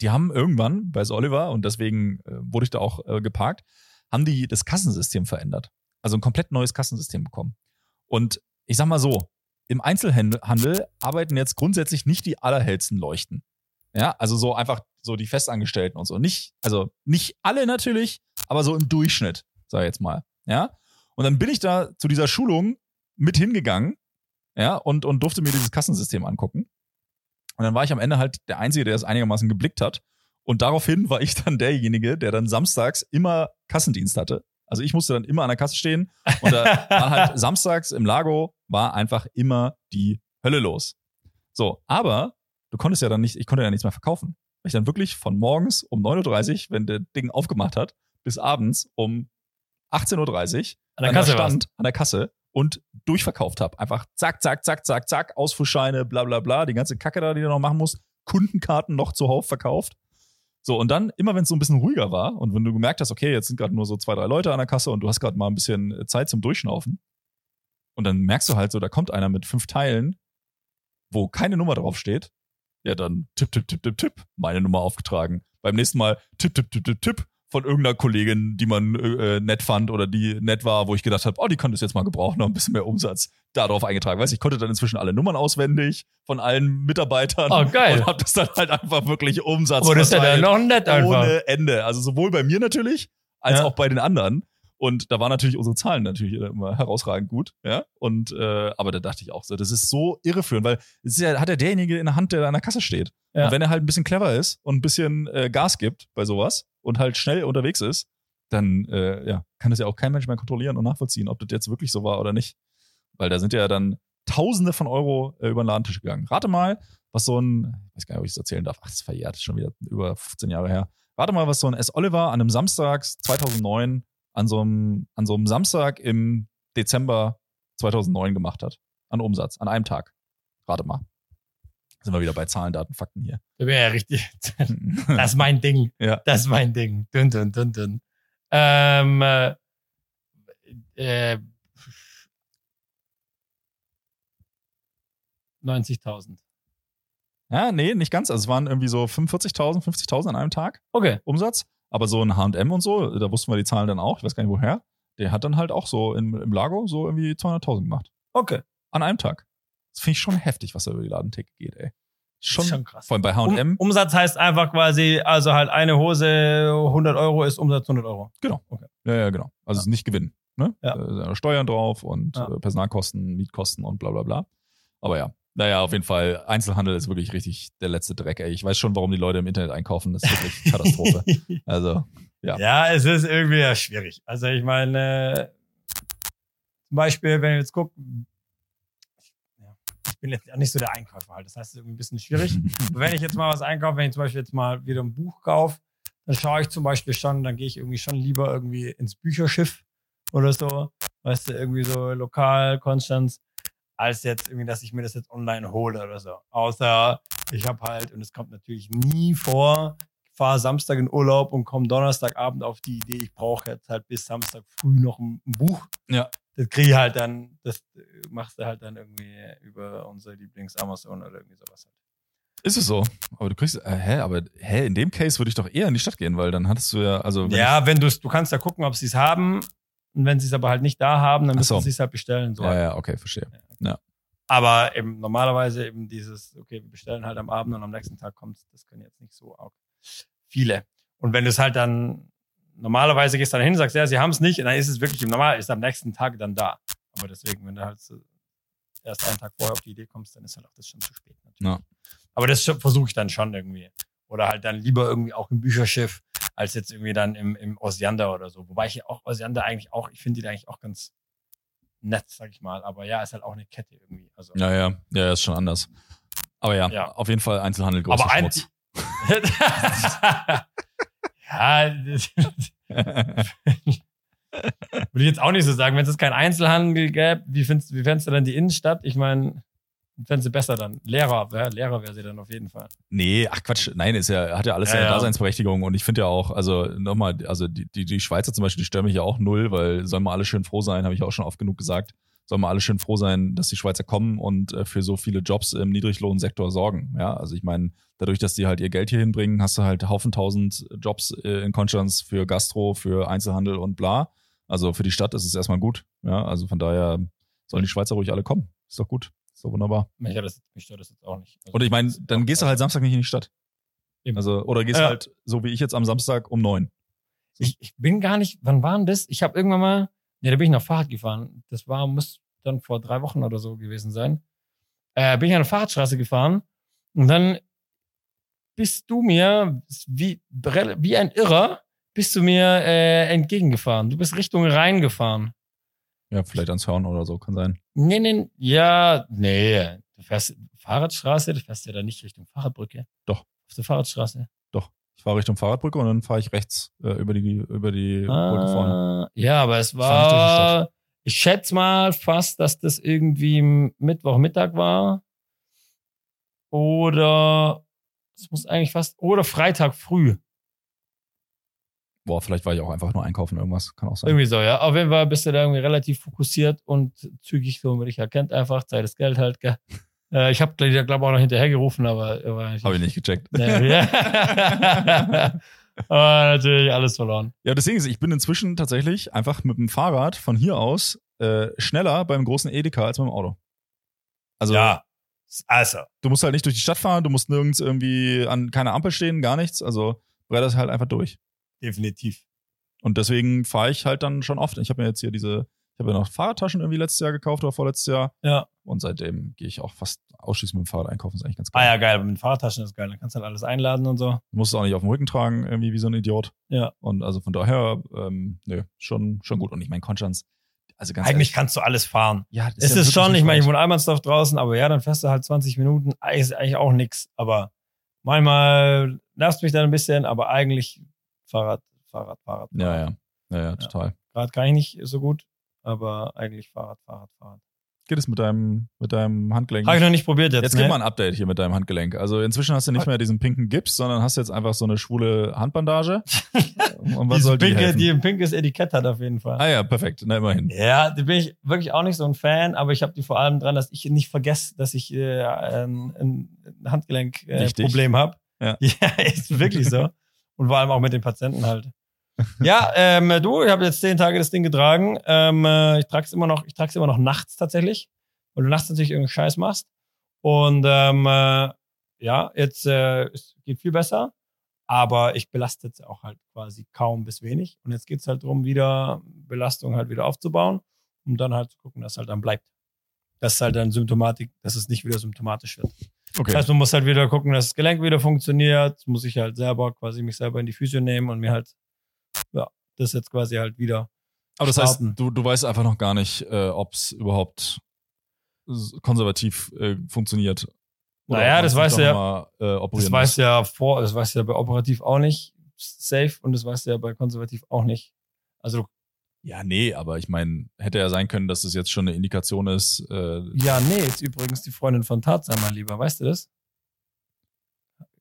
Die haben irgendwann bei S. Oliver, und deswegen äh, wurde ich da auch äh, geparkt, haben die das Kassensystem verändert. Also ein komplett neues Kassensystem bekommen. Und ich sag mal so, im Einzelhandel arbeiten jetzt grundsätzlich nicht die allerhellsten Leuchten. Ja, also so einfach so die Festangestellten und so. Nicht, also nicht alle natürlich, aber so im Durchschnitt, sag ich jetzt mal. Ja. Und dann bin ich da zu dieser Schulung mit hingegangen, ja, und, und durfte mir dieses Kassensystem angucken. Und dann war ich am Ende halt der Einzige, der es einigermaßen geblickt hat. Und daraufhin war ich dann derjenige, der dann samstags immer Kassendienst hatte. Also ich musste dann immer an der Kasse stehen und da war halt samstags im Lago war einfach immer die Hölle los. So, aber du konntest ja dann nicht, ich konnte ja nichts mehr verkaufen. Weil ich dann wirklich von morgens um 9.30 Uhr, wenn der Ding aufgemacht hat, bis abends um 18.30 Uhr an der Kasse stand, an der Kasse und durchverkauft habe. Einfach zack, zack, zack, zack, zack, Ausfuhrscheine, bla bla bla, die ganze Kacke da, die du noch machen musst, Kundenkarten noch zuhauf verkauft. So, und dann, immer wenn es so ein bisschen ruhiger war und wenn du gemerkt hast, okay, jetzt sind gerade nur so zwei, drei Leute an der Kasse und du hast gerade mal ein bisschen äh, Zeit zum Durchschnaufen. Und dann merkst du halt so, da kommt einer mit fünf Teilen, wo keine Nummer drauf steht. Ja, dann tipp, tipp, tipp, tipp, tipp, meine Nummer aufgetragen. Beim nächsten Mal tipp, tipp, tipp, tipp, tipp, von irgendeiner Kollegin, die man äh, nett fand oder die nett war, wo ich gedacht habe, oh, die könnte es jetzt mal gebrauchen, noch ein bisschen mehr Umsatz darauf eingetragen. Weißt ich konnte dann inzwischen alle Nummern auswendig von allen Mitarbeitern. Oh, geil. Und habe das dann halt einfach wirklich Umsatz Aber das ist ja dann noch nett einfach. ohne Ende. Also sowohl bei mir natürlich, als Ja. auch bei den anderen. Und da waren natürlich unsere Zahlen natürlich immer herausragend gut, ja. Und äh, aber da dachte ich auch so, das ist so irreführend, weil es ja, hat ja derjenige in der Hand, der da an der Kasse steht. Ja. Und wenn er halt ein bisschen clever ist und ein bisschen äh, Gas gibt bei sowas und halt schnell unterwegs ist, dann äh, ja, kann das ja auch kein Mensch mehr kontrollieren und nachvollziehen, ob das jetzt wirklich so war oder nicht. Weil da sind ja dann Tausende von Euro äh, über den Ladentisch gegangen. Rate mal, was so ein, ich weiß gar nicht, ob ich das erzählen darf. Ach, das ist verjährt, ist schon wieder über 15 Jahre her. Rate mal, was so ein S. Oliver an einem Samstag 2009 an so einem, an so einem Samstag im Dezember 2009 gemacht hat. An Umsatz, an einem Tag. Rate mal. Sind wir wieder bei Zahlen, Daten, Fakten hier. Das wäre ja richtig. Das ist mein Ding. Ja. Das ist mein Ding. Dun, dun, dun, dun. Ähm, äh, äh, 90.000. ja, nee, nicht ganz. Also es waren irgendwie so 45.000, 50.000 an einem Tag. Okay. Umsatz. Aber so ein H&M und so, da wussten wir die Zahlen dann auch, ich weiß gar nicht woher, der hat dann halt auch so im, im Lago so irgendwie 200.000 gemacht. Okay. An einem Tag. Das finde ich schon heftig, was da über die Ladentheke geht, ey. Schon, schon krass. Vor allem bei Um, H&M. Umsatz heißt einfach quasi, also halt eine Hose 100 Euro ist Umsatz 100 Euro. Ja, ja, genau. Also es ist nicht Gewinn. Ne? Ja. Ja Steuern drauf und Ja. äh, Personalkosten, Mietkosten und bla bla bla. Aber ja, naja, auf jeden Fall, Einzelhandel ist wirklich richtig der letzte Dreck, ey. Ich weiß schon, warum die Leute im Internet einkaufen. Das ist wirklich Katastrophe. Also, Ja. ja, es ist irgendwie ja schwierig. Also ich meine, zum Beispiel, wenn ich jetzt gucke, ich bin jetzt auch nicht so der Einkäufer halt. Das heißt, es ist irgendwie ein bisschen schwierig. Aber wenn ich jetzt mal was einkaufe, wenn ich zum Beispiel jetzt mal wieder ein Buch kaufe, dann schaue ich zum Beispiel schon, dann gehe ich irgendwie schon lieber irgendwie ins Bücherschiff oder so, weißt du, irgendwie so lokal, Konstanz, als jetzt irgendwie, dass ich mir das jetzt online hole oder so. Außer ich habe halt, und es kommt natürlich nie vor, fahre Samstag in Urlaub und komme Donnerstagabend auf die Idee, ich brauche jetzt halt bis Samstag früh noch ein, ein Buch. Ja. Das kriege ich halt dann, das äh, machst du halt dann irgendwie über unser Lieblings-Amazon oder irgendwie sowas halt. Ist es so? Aber du kriegst, äh, hä, aber hä, in dem Case würde ich doch eher in die Stadt gehen, weil dann hattest du ja, also wenn Ja, wenn du du kannst ja gucken, ob sie es haben. Und wenn sie es aber halt nicht da haben, dann müssen so. sie es halt bestellen. So ja, halt. ja, okay, verstehe. Aber eben normalerweise eben dieses, okay, wir bestellen halt am Abend und am nächsten Tag kommt das können jetzt nicht so arg viele. Und wenn du es halt dann, normalerweise gehst dann hin und sagst, ja, sie haben es nicht, und dann ist es wirklich im Normal, ist am nächsten Tag dann da. Aber deswegen, wenn du halt so erst einen Tag vorher auf die Idee kommst, dann ist halt auch das schon zu spät. Natürlich. Ja. Aber das versuche ich dann schon irgendwie. Oder halt dann lieber irgendwie auch im Bücherschiff, als jetzt irgendwie dann im, im Osiander oder so. Wobei ich auch Osiander eigentlich auch, ich finde die eigentlich auch ganz nett, sag ich mal. Aber ja, ist halt auch eine Kette irgendwie. Also, Ja, ja, ja, ist schon anders. Aber ja, Ja. auf jeden Fall Einzelhandel größter aber ein, Schmutz. ja, würde ich jetzt auch nicht so sagen. Wenn es keinen Einzelhandel gäbe, wie findest, wie fändest du dann die Innenstadt? Ich meine, Fänden sie besser dann. Lehrer, wär, Lehrer wäre sie dann auf jeden Fall. Nee, ach Quatsch, nein, ist ja, hat ja alles Ja, seine ja. Daseinsberechtigung und ich finde ja auch, also nochmal, also die, die, die Schweizer zum Beispiel, die stören mich ja auch null, weil sollen mal alle schön froh sein, habe ich auch schon oft genug gesagt, sollen mal alle schön froh sein, dass die Schweizer kommen und äh, für so viele Jobs im Niedriglohnsektor sorgen. Ja, also ich meine, dadurch, dass die halt ihr Geld hier hinbringen, hast du halt Haufen tausend Jobs äh, in Konstanz für Gastro, für Einzelhandel und bla. Also für die Stadt ist es erstmal gut. Ja, also von daher sollen die Schweizer ruhig alle kommen. Ist doch gut. Doch wunderbar. Mich, stört das, mich stört das jetzt auch nicht. Also, Und ich meine, dann gehst du halt Samstag nicht in die Stadt. Eben. Also, oder gehst Ja. halt, so wie ich jetzt am Samstag um neun. Ich, ich bin gar nicht, wann war denn das? Ich habe irgendwann mal, nee, da bin ich noch Fahrrad gefahren. Das war, muss dann vor drei Wochen oder so gewesen sein. Äh, bin ich an der Fahrradstraße gefahren und dann bist du mir wie, wie ein Irrer, bist du mir äh, entgegengefahren. Du bist Richtung Rhein gefahren. Ja, vielleicht ans Hören oder so, kann sein. Nee, nee, ja, nee. Du fährst Fahrradstraße, du fährst ja da nicht Richtung Fahrradbrücke. Doch. Auf der Fahrradstraße. Doch. Ich fahre Richtung Fahrradbrücke und dann fahre ich rechts äh, über die, über die Brücke vorne. Ah, ja, aber es war, ich schätze mal fast, dass das irgendwie Mittwochmittag war. Oder, es muss eigentlich fast, oder Freitag früh. Boah, vielleicht war ich auch einfach nur einkaufen, irgendwas. Kann auch sein. Irgendwie so, ja. Auf jeden Fall bist du da irgendwie relativ fokussiert und zügig, so dich erkennt einfach, Zeit ist Geld halt, gell. Äh, ich habe, glaube ich, auch noch hinterher gerufen, aber er war Habe ich nicht gecheckt. Ja, ja. aber natürlich alles verloren. Ja, deswegen ist, ich bin inzwischen tatsächlich einfach mit dem Fahrrad von hier aus äh, schneller beim großen Edeka als mit dem Auto. Also also. du musst halt nicht durch die Stadt fahren, du musst nirgends irgendwie an keiner Ampel stehen, gar nichts. Also bretterst halt einfach durch. Definitiv. Und deswegen fahre ich halt dann schon oft. Ich habe mir jetzt hier diese, ich habe ja noch Fahrradtaschen irgendwie letztes Jahr gekauft oder vorletztes Jahr. Ja. Und seitdem gehe ich auch fast ausschließlich mit dem Fahrrad einkaufen. ist eigentlich ganz Ah geil. ja, geil, mit Fahrradtaschen ist geil. Dann kannst du halt alles einladen und so. Du musst es auch nicht auf dem Rücken tragen, irgendwie wie so ein Idiot. Ja. Und also von daher, ähm, nö, schon, schon gut. Und ich meine, Konstanz, also ganz Eigentlich ehrlich, kannst du alles fahren. ja, das Es ja ist wirklich schon, ich meine, ich wohne Almansdorf draußen, aber ja, dann fährst du halt 20 Minuten. Ist eigentlich auch nix. Aber manchmal nervt mich dann ein bisschen, aber eigentlich Fahrrad, Fahrrad, Fahrrad. Ja, Fahrrad. ja. Ja, ja, total. Gerade kann ich nicht so gut, aber eigentlich Fahrrad, Fahrrad, Fahrrad. Geht es mit deinem, mit deinem Handgelenk? Habe ich noch nicht probiert jetzt. Jetzt ne? gib mal ein Update hier mit deinem Handgelenk. Also inzwischen hast du nicht mehr diesen pinken Gips, sondern hast jetzt einfach so eine schwule Handbandage. Und was soll die pinke, helfen? die ein pinkes Etikett hat auf jeden Fall. Ah ja, perfekt. Na, immerhin. Ja, da bin ich wirklich auch nicht so ein Fan, aber ich habe die vor allem dran, dass ich nicht vergesse, dass ich äh, ein, ein Handgelenkproblem äh, habe. Ja. ja, ist wirklich so. Und vor allem auch mit den Patienten halt. Ja, ähm, du, ich habe jetzt zehn Tage das Ding getragen. Ähm, äh, ich trage es immer noch, ich trage es immer noch nachts tatsächlich, weil du nachts natürlich irgendeinen Scheiß machst. Und ähm, äh, ja, jetzt äh, es geht viel besser, aber ich belaste jetzt auch halt quasi kaum bis wenig. Und jetzt geht's halt drum, wieder Belastung halt wieder aufzubauen, um dann halt zu gucken, dass es halt dann bleibt. Dass es halt dann Symptomatik, dass es nicht wieder symptomatisch wird. Okay. Das heißt, man muss halt wieder gucken, dass das Gelenk wieder funktioniert. Muss ich halt selber quasi mich selber in die Physio nehmen und mir halt, ja, das jetzt quasi halt wieder. Aber das starten. heißt, du, du weißt einfach noch gar nicht, äh, ob es überhaupt konservativ äh, funktioniert. Naja, ob das weißt du ja- Mal, äh, Das weiß muss. ja vor, das weiß ja bei operativ auch nicht safe und das weiß ja bei konservativ auch nicht. Also Ja, nee, aber ich meine, hätte ja sein können, dass es jetzt schon eine Indikation ist. Äh, Ja, nee, ist übrigens die Freundin von Tarzan, mein Lieber. Weißt du das?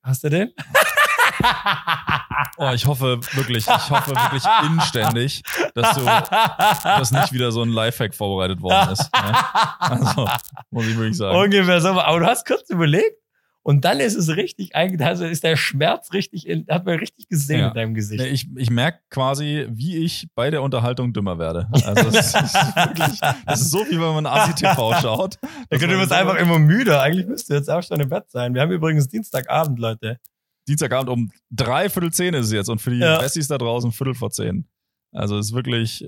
Hast du den? oh, ich hoffe wirklich, ich hoffe wirklich inständig, dass du dass nicht wieder so ein Lifehack vorbereitet worden ist. Ne? Also, muss ich wirklich sagen. Ungefähr so. Aber du hast kurz überlegt und dann ist es richtig, eigentlich also ist der Schmerz richtig, in, hat man richtig gesehen Ja. in deinem Gesicht. Ich ich merke quasi, wie ich bei der Unterhaltung dümmer werde. Also es ist wirklich, das ist so, wie wenn man ASI-TV schaut. Dass du man so- einfach immer müde. Eigentlich müsst du jetzt auch schon im Bett sein. Wir haben übrigens Dienstagabend, Leute. Dienstagabend um drei Viertel zehn ist es jetzt und für die Ja. Wessis da draußen Viertel vor zehn. Also es ist wirklich, äh,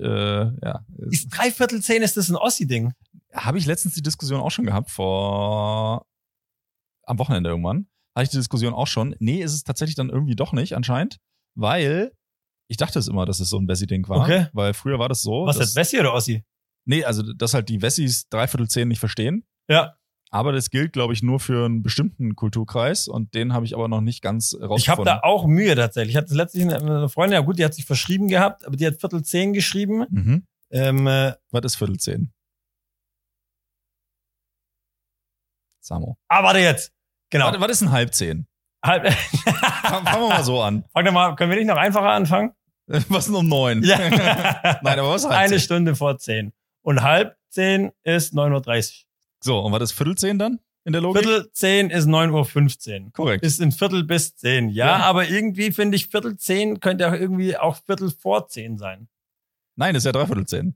ja. Ist dreiviertel zehn, ist das ein Ossi-Ding? Habe ich letztens die Diskussion auch schon gehabt, vor am Wochenende irgendwann. Hatte ich die Diskussion auch schon. Nee, ist es tatsächlich dann irgendwie doch nicht, anscheinend. Weil ich dachte es immer, dass es so ein Wessi-Ding war. Okay. Weil früher war das so. Was dass, jetzt, Wessi oder Ossi? Nee, also dass halt die Wessis dreiviertel zehn nicht verstehen. Ja. Aber das gilt, glaube ich, nur für einen bestimmten Kulturkreis und den habe ich aber noch nicht ganz rausgefunden. Ich habe da auch Mühe tatsächlich. Ich hatte letztlich eine- eine Freundin, ja gut, die hat sich verschrieben gehabt, aber die hat Viertel zehn geschrieben. Mhm. Ähm, äh, Was ist Viertel zehn? Samo. Ah, warte jetzt. Genau. Was, was ist ein halb zehn? Halb, Fangen wir mal so an. Fang doch mal, können wir nicht noch einfacher anfangen? Was ist denn um neun? Ja. Nein, aber was ist halb Eine zehn? Stunde vor zehn. Und halb zehn ist 9.30 Uhr. So, und was ist Viertel zehn dann in der Logik? Viertel zehn ist 9.15 Uhr. Korrekt. Ist ein Viertel bis zehn. Ja, Ja. aber irgendwie finde ich Viertel zehn könnte auch irgendwie auch Viertel vor zehn sein. Nein, das ist ja dreiviertel zehn.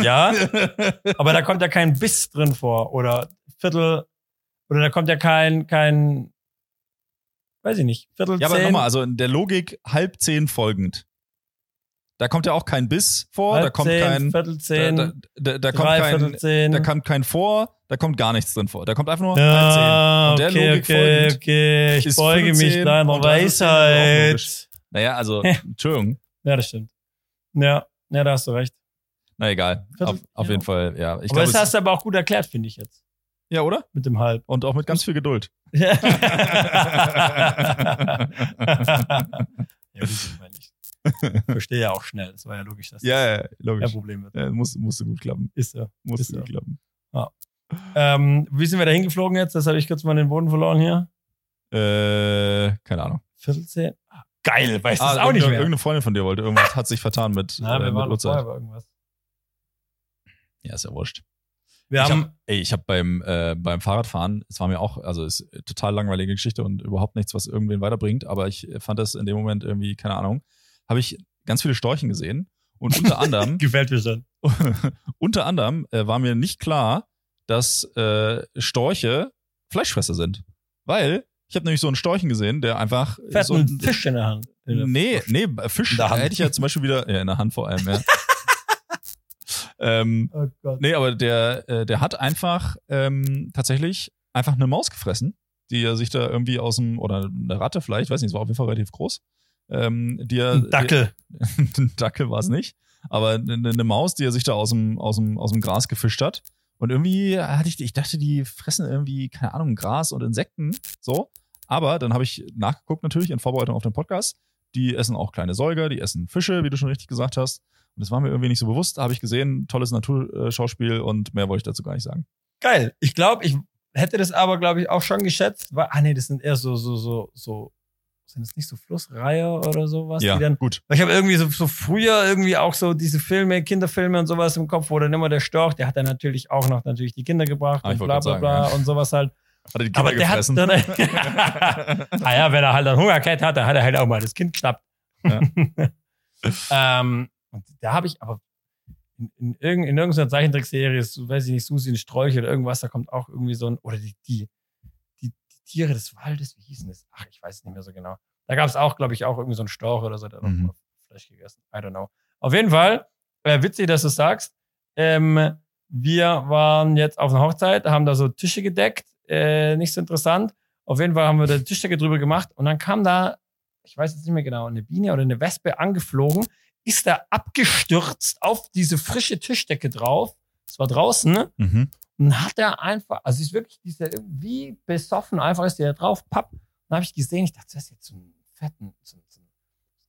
Ja, aber da kommt ja kein Biss drin vor oder Viertel oder da kommt ja kein kein weiß ich nicht Viertel Ja, aber zehn nochmal, also in der Logik halb zehn folgend. Da kommt ja auch kein Biss vor, halb da kommt zehn, kein, Viertel da, zehn da, da, da kommt drei kein, zehn da kommt kein vor, da kommt gar nichts drin vor. Da kommt einfach nur halb ja, Und der okay, Logik okay, folgend okay. Ich beuge Viertel mich zehn deiner zehn. Weisheit. zehn. Naja, also, Ja. Entschuldigung. Ja, das stimmt. Ja, ja, da hast du recht. Na egal. Viertel- Auf, auf ja. jeden Fall, ja. Ich aber glaube, das es- hast du aber auch gut erklärt, finde ich jetzt. Ja, oder? Mit dem Halb. Und auch mit ganz viel Geduld. Ja. ja, gut, ich meine, ich verstehe ja auch schnell. Das war ja logisch, dass Ja, ja, das logisch. kein Problem wird. Ja, muss, musste gut klappen. Ist so. Musste Ist gut klappen. Ähm, wie sind wir da hingeflogen jetzt? Das habe ich kurz mal den Boden verloren hier. Äh, keine Ahnung. Viertel zehn? Ah, geil, weiß das Ah, auch nicht irgendeine- mehr. Irgendeine Freundin von dir wollte irgendwas, hat sich vertan mit, Nein, äh, mit Uhrzeit. irgendwas. Ja, ist ja wurscht. Wir ich haben, hab, ey, ich habe beim, äh, beim Fahrradfahren, es war mir auch, also es ist total langweilige Geschichte und überhaupt nichts, was irgendwen weiterbringt, aber ich fand das in dem Moment irgendwie, keine Ahnung, habe ich ganz viele Storchen gesehen und unter anderem, gefällt mir schon. unter anderem äh, war mir nicht klar, dass äh, Storche Fleischfresser sind. Weil ich habe nämlich so einen Storchen gesehen, der einfach Fährt so einen Fisch in der Hand. In der Nee, nee, Fisch In der Hand. hätte ich ja zum Beispiel wieder, ja, in der Hand vor allem, ja. ähm, Oh Gott. nee, aber der, äh, der hat einfach ähm, tatsächlich einfach eine Maus gefressen, die er sich da irgendwie aus dem, oder eine Ratte vielleicht, weiß nicht, es war auf jeden Fall relativ groß. Ähm, die er, Ein Dackel. Die, ein Dackel war es nicht, aber eine, eine Maus, die er sich da aus dem, aus dem, aus dem Gras gefischt hat. Und irgendwie hatte ich, ich dachte, die fressen irgendwie, keine Ahnung, Gras und Insekten, so. Aber dann habe ich nachgeguckt natürlich in Vorbereitung auf den Podcast. Die essen auch kleine Säuger, die essen Fische, wie du schon richtig gesagt hast. Und das war mir irgendwie nicht so bewusst. Habe ich gesehen, tolles Naturschauspiel und mehr wollte ich dazu gar nicht sagen. Geil. Ich glaube, ich hätte das aber, glaube ich, auch schon geschätzt. Weil, ah, nee, das sind eher so, so, so, so, sind das nicht so Flussreiher oder sowas? ja, dann, gut. ich habe irgendwie so, so früher irgendwie auch so diese Filme, Kinderfilme und sowas im Kopf, wo dann immer der Storch, der hat dann natürlich auch noch natürlich die Kinder gebracht Ah, und bla bla grad bla sagen, ja. und sowas halt. Hat er die Aber Kinder der gefressen? hat dann, ah ja, wenn er halt einen Hungerkeit hat, dann hat er halt auch mal das Kind geschnappt. Ja. ähm, und da habe ich aber in, in, irgend, in irgendeiner Zeichentrickserie, so, weiß ich nicht, Susi ein Strolch oder irgendwas, da kommt auch irgendwie so ein, oder die, die, die, die Tiere des Waldes, wie hießen das? Ach, ich weiß es nicht mehr so genau. Da gab es auch, glaube ich, auch irgendwie so einen Storch oder so, der hat Mhm. Fleisch gegessen. I don't know. Auf jeden Fall, äh, witzig, dass du es sagst. Ähm, wir waren jetzt auf einer Hochzeit, haben da so Tische gedeckt, äh, nicht so interessant. Auf jeden Fall haben wir da Tischdecke drüber gemacht und dann kam da, ich weiß jetzt nicht mehr genau, eine Biene oder eine Wespe angeflogen, ist da abgestürzt auf diese frische Tischdecke drauf. Es war draußen, ne? Mhm. Und hat er einfach, also ist wirklich dieser wie besoffen, einfach ist der da drauf, papp. Dann habe ich gesehen, ich dachte, das ist jetzt so ein fetten, so, so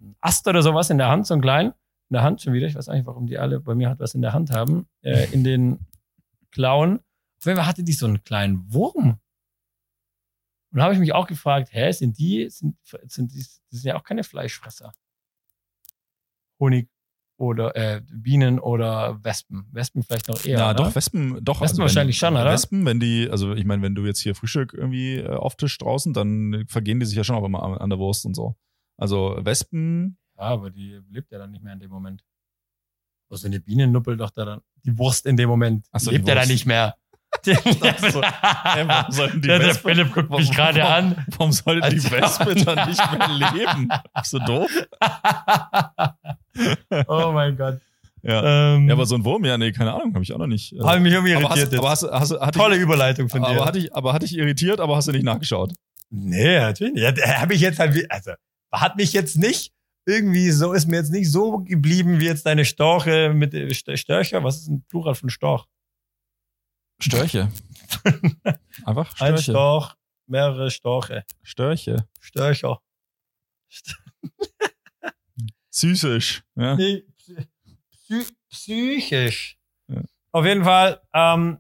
ein Ast oder sowas in der Hand, so ein klein. In der Hand schon wieder. Ich weiß nicht, warum die alle bei mir halt was in der Hand haben. Äh, in den Klauen. Auf jeden Fall hatte die so einen kleinen Wurm. Und da habe ich mich auch gefragt, hä, sind die, sind, sind die, die sind ja auch keine Fleischfresser. Honig oder äh, Bienen oder Wespen. Wespen vielleicht noch eher. Ja, oder? doch, Wespen, doch. Wespen wenn- wahrscheinlich schon, oder? Wespen, wenn die, also ich meine, wenn du jetzt hier Frühstück irgendwie äh, auftisch draußen, dann vergehen die sich ja schon auch immer an, an der Wurst und so. Also Wespen, Ja, aber die lebt ja dann nicht mehr in dem Moment. Also eine Biene nuppelt doch da dann die Wurst in dem Moment. Ach so, lebt ja dann nicht mehr. so. Warum sollten die der, der Wespe- Philipp guckt mich gerade an. warum sollte die Wespe dann nicht mehr leben? Bist du doof? oh mein Gott. Ja. Ähm, ja, aber so ein Wurm, ja, nee, keine Ahnung, habe ich auch noch nicht. äh, habe ich mich irgendwie aber irritiert. hast, aber hast, hast, Tolle dich, Überleitung von dir. aber hatte ich, aber hatte ich irritiert, aber hast du nicht nachgeschaut? nee, natürlich nicht. Ja, habe ich jetzt halt, also hat mich jetzt nicht irgendwie so, ist mir jetzt nicht so geblieben wie jetzt deine Storche mit äh, St- Störcher. Was ist ein Plural von Storch? Störche. Einfach Ein Störche. Storch, mehrere Storche. Störche. Störcher. Süßisch. Ja. Psy psychisch. Ja. Auf jeden Fall, ähm,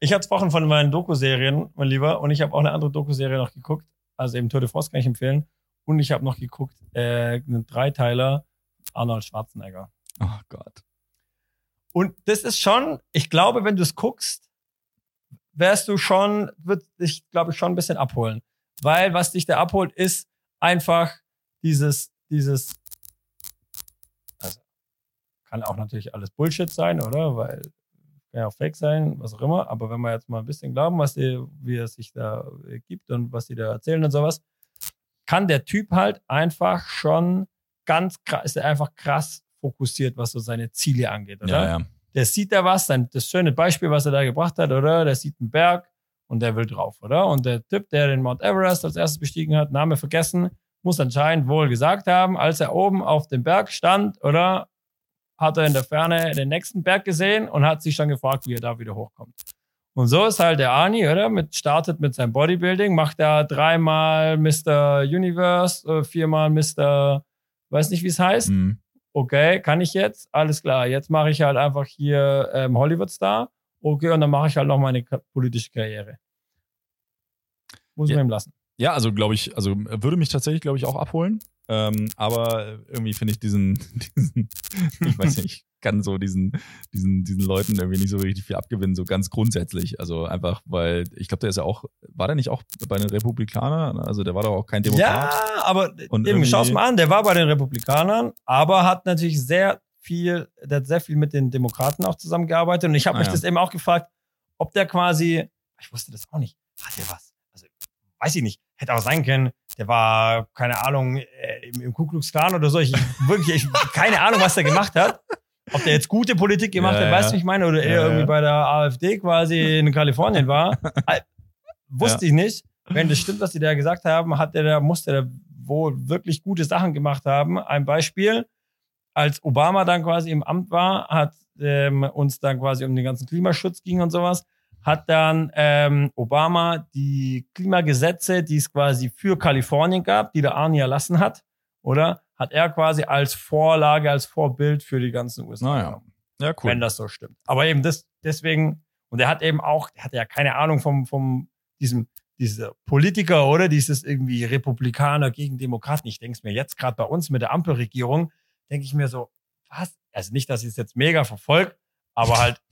Ich hatte Wochen von meinen Doku-Serien, mein Lieber, und ich habe auch eine andere Doku-Serie noch geguckt. Also eben Tour de France kann ich empfehlen. Und ich habe noch geguckt, äh, einen Dreiteiler Arnold Schwarzenegger. Oh Gott. Und das ist schon, ich glaube, wenn du es guckst, wärst du schon, wird dich, glaube ich, schon ein bisschen abholen. Weil was dich da abholt, ist einfach dieses, dieses, also kann auch natürlich alles Bullshit sein, oder? Weil kann ja auch fake sein, was auch immer. Aber wenn wir jetzt mal ein bisschen glauben, was die, wie es sich da gibt und was die da erzählen und sowas, kann der Typ halt einfach schon ganz krass, ist er einfach krass fokussiert, was so seine Ziele angeht, oder? Ja, ja. Der sieht da was, sein, das schöne Beispiel, was er da gebracht hat, oder? Der sieht einen Berg und der will drauf, oder? Und der Typ, der den Mount Everest als erstes bestiegen hat, Name vergessen, muss anscheinend wohl gesagt haben, als er oben auf dem Berg stand, oder? Hat er in der Ferne den nächsten Berg gesehen und hat sich schon gefragt, wie er da wieder hochkommt. Und so ist halt der Ani, oder? Mit, startet mit seinem Bodybuilding, macht er dreimal Mr. Universe, äh, viermal Mr. weiß nicht, wie es heißt. Mhm. Okay, kann ich jetzt? Alles klar. Jetzt mache ich halt einfach hier ähm, Hollywood-Star. Okay, und dann mache ich halt noch meine politische Karriere. Muss Ja. man ihm lassen. Ja, also glaube ich, also würde mich tatsächlich, glaube ich, auch abholen. Ähm, aber irgendwie finde ich diesen, diesen, ich weiß nicht, ich kann so diesen, diesen, diesen Leuten irgendwie nicht so richtig viel abgewinnen, so ganz grundsätzlich. Also einfach, weil ich glaube, der ist ja auch, war der nicht auch bei den Republikanern? Also der war doch auch kein Demokrat. Ja, aber Und eben, irgendwie- schau's mal an, der war bei den Republikanern, aber hat natürlich sehr viel, der hat sehr viel mit den Demokraten auch zusammengearbeitet. Und ich habe Ah, mich ja. das eben auch gefragt, ob der quasi, ich wusste das auch nicht, hat der was? Also, weiß ich nicht, hätte auch sein können, der war, keine Ahnung, äh, im, im Ku Klux Klan oder so. Ich, wirklich, ich, keine Ahnung, was der gemacht hat. Ob der jetzt gute Politik gemacht Ja, hat, ja. weißt du, wie ich meine? Oder Ja, er ja. irgendwie bei der AfD quasi in Kalifornien war. Wusste ich nicht. Wenn das stimmt, was die da gesagt haben, hat der, da musste der wohl wirklich gute Sachen gemacht haben. Ein Beispiel, als Obama dann quasi im Amt war, hat ähm, uns dann quasi um den ganzen Klimaschutz ging und sowas, hat dann ähm, Obama die Klimagesetze, die es quasi für Kalifornien gab, die der Arnie erlassen hat, oder? Hat er quasi als Vorlage, als Vorbild für die ganzen USA Naja. Ja, wenn das so stimmt. Aber eben das, deswegen, und er hat eben auch, er hat ja keine Ahnung vom, vom, diesem, dieser Politiker, oder? Dieses irgendwie Republikaner gegen Demokraten. Ich denke es mir jetzt gerade bei uns mit der Ampelregierung, denke ich mir so, was? Also nicht, dass ich es jetzt mega verfolge, aber halt,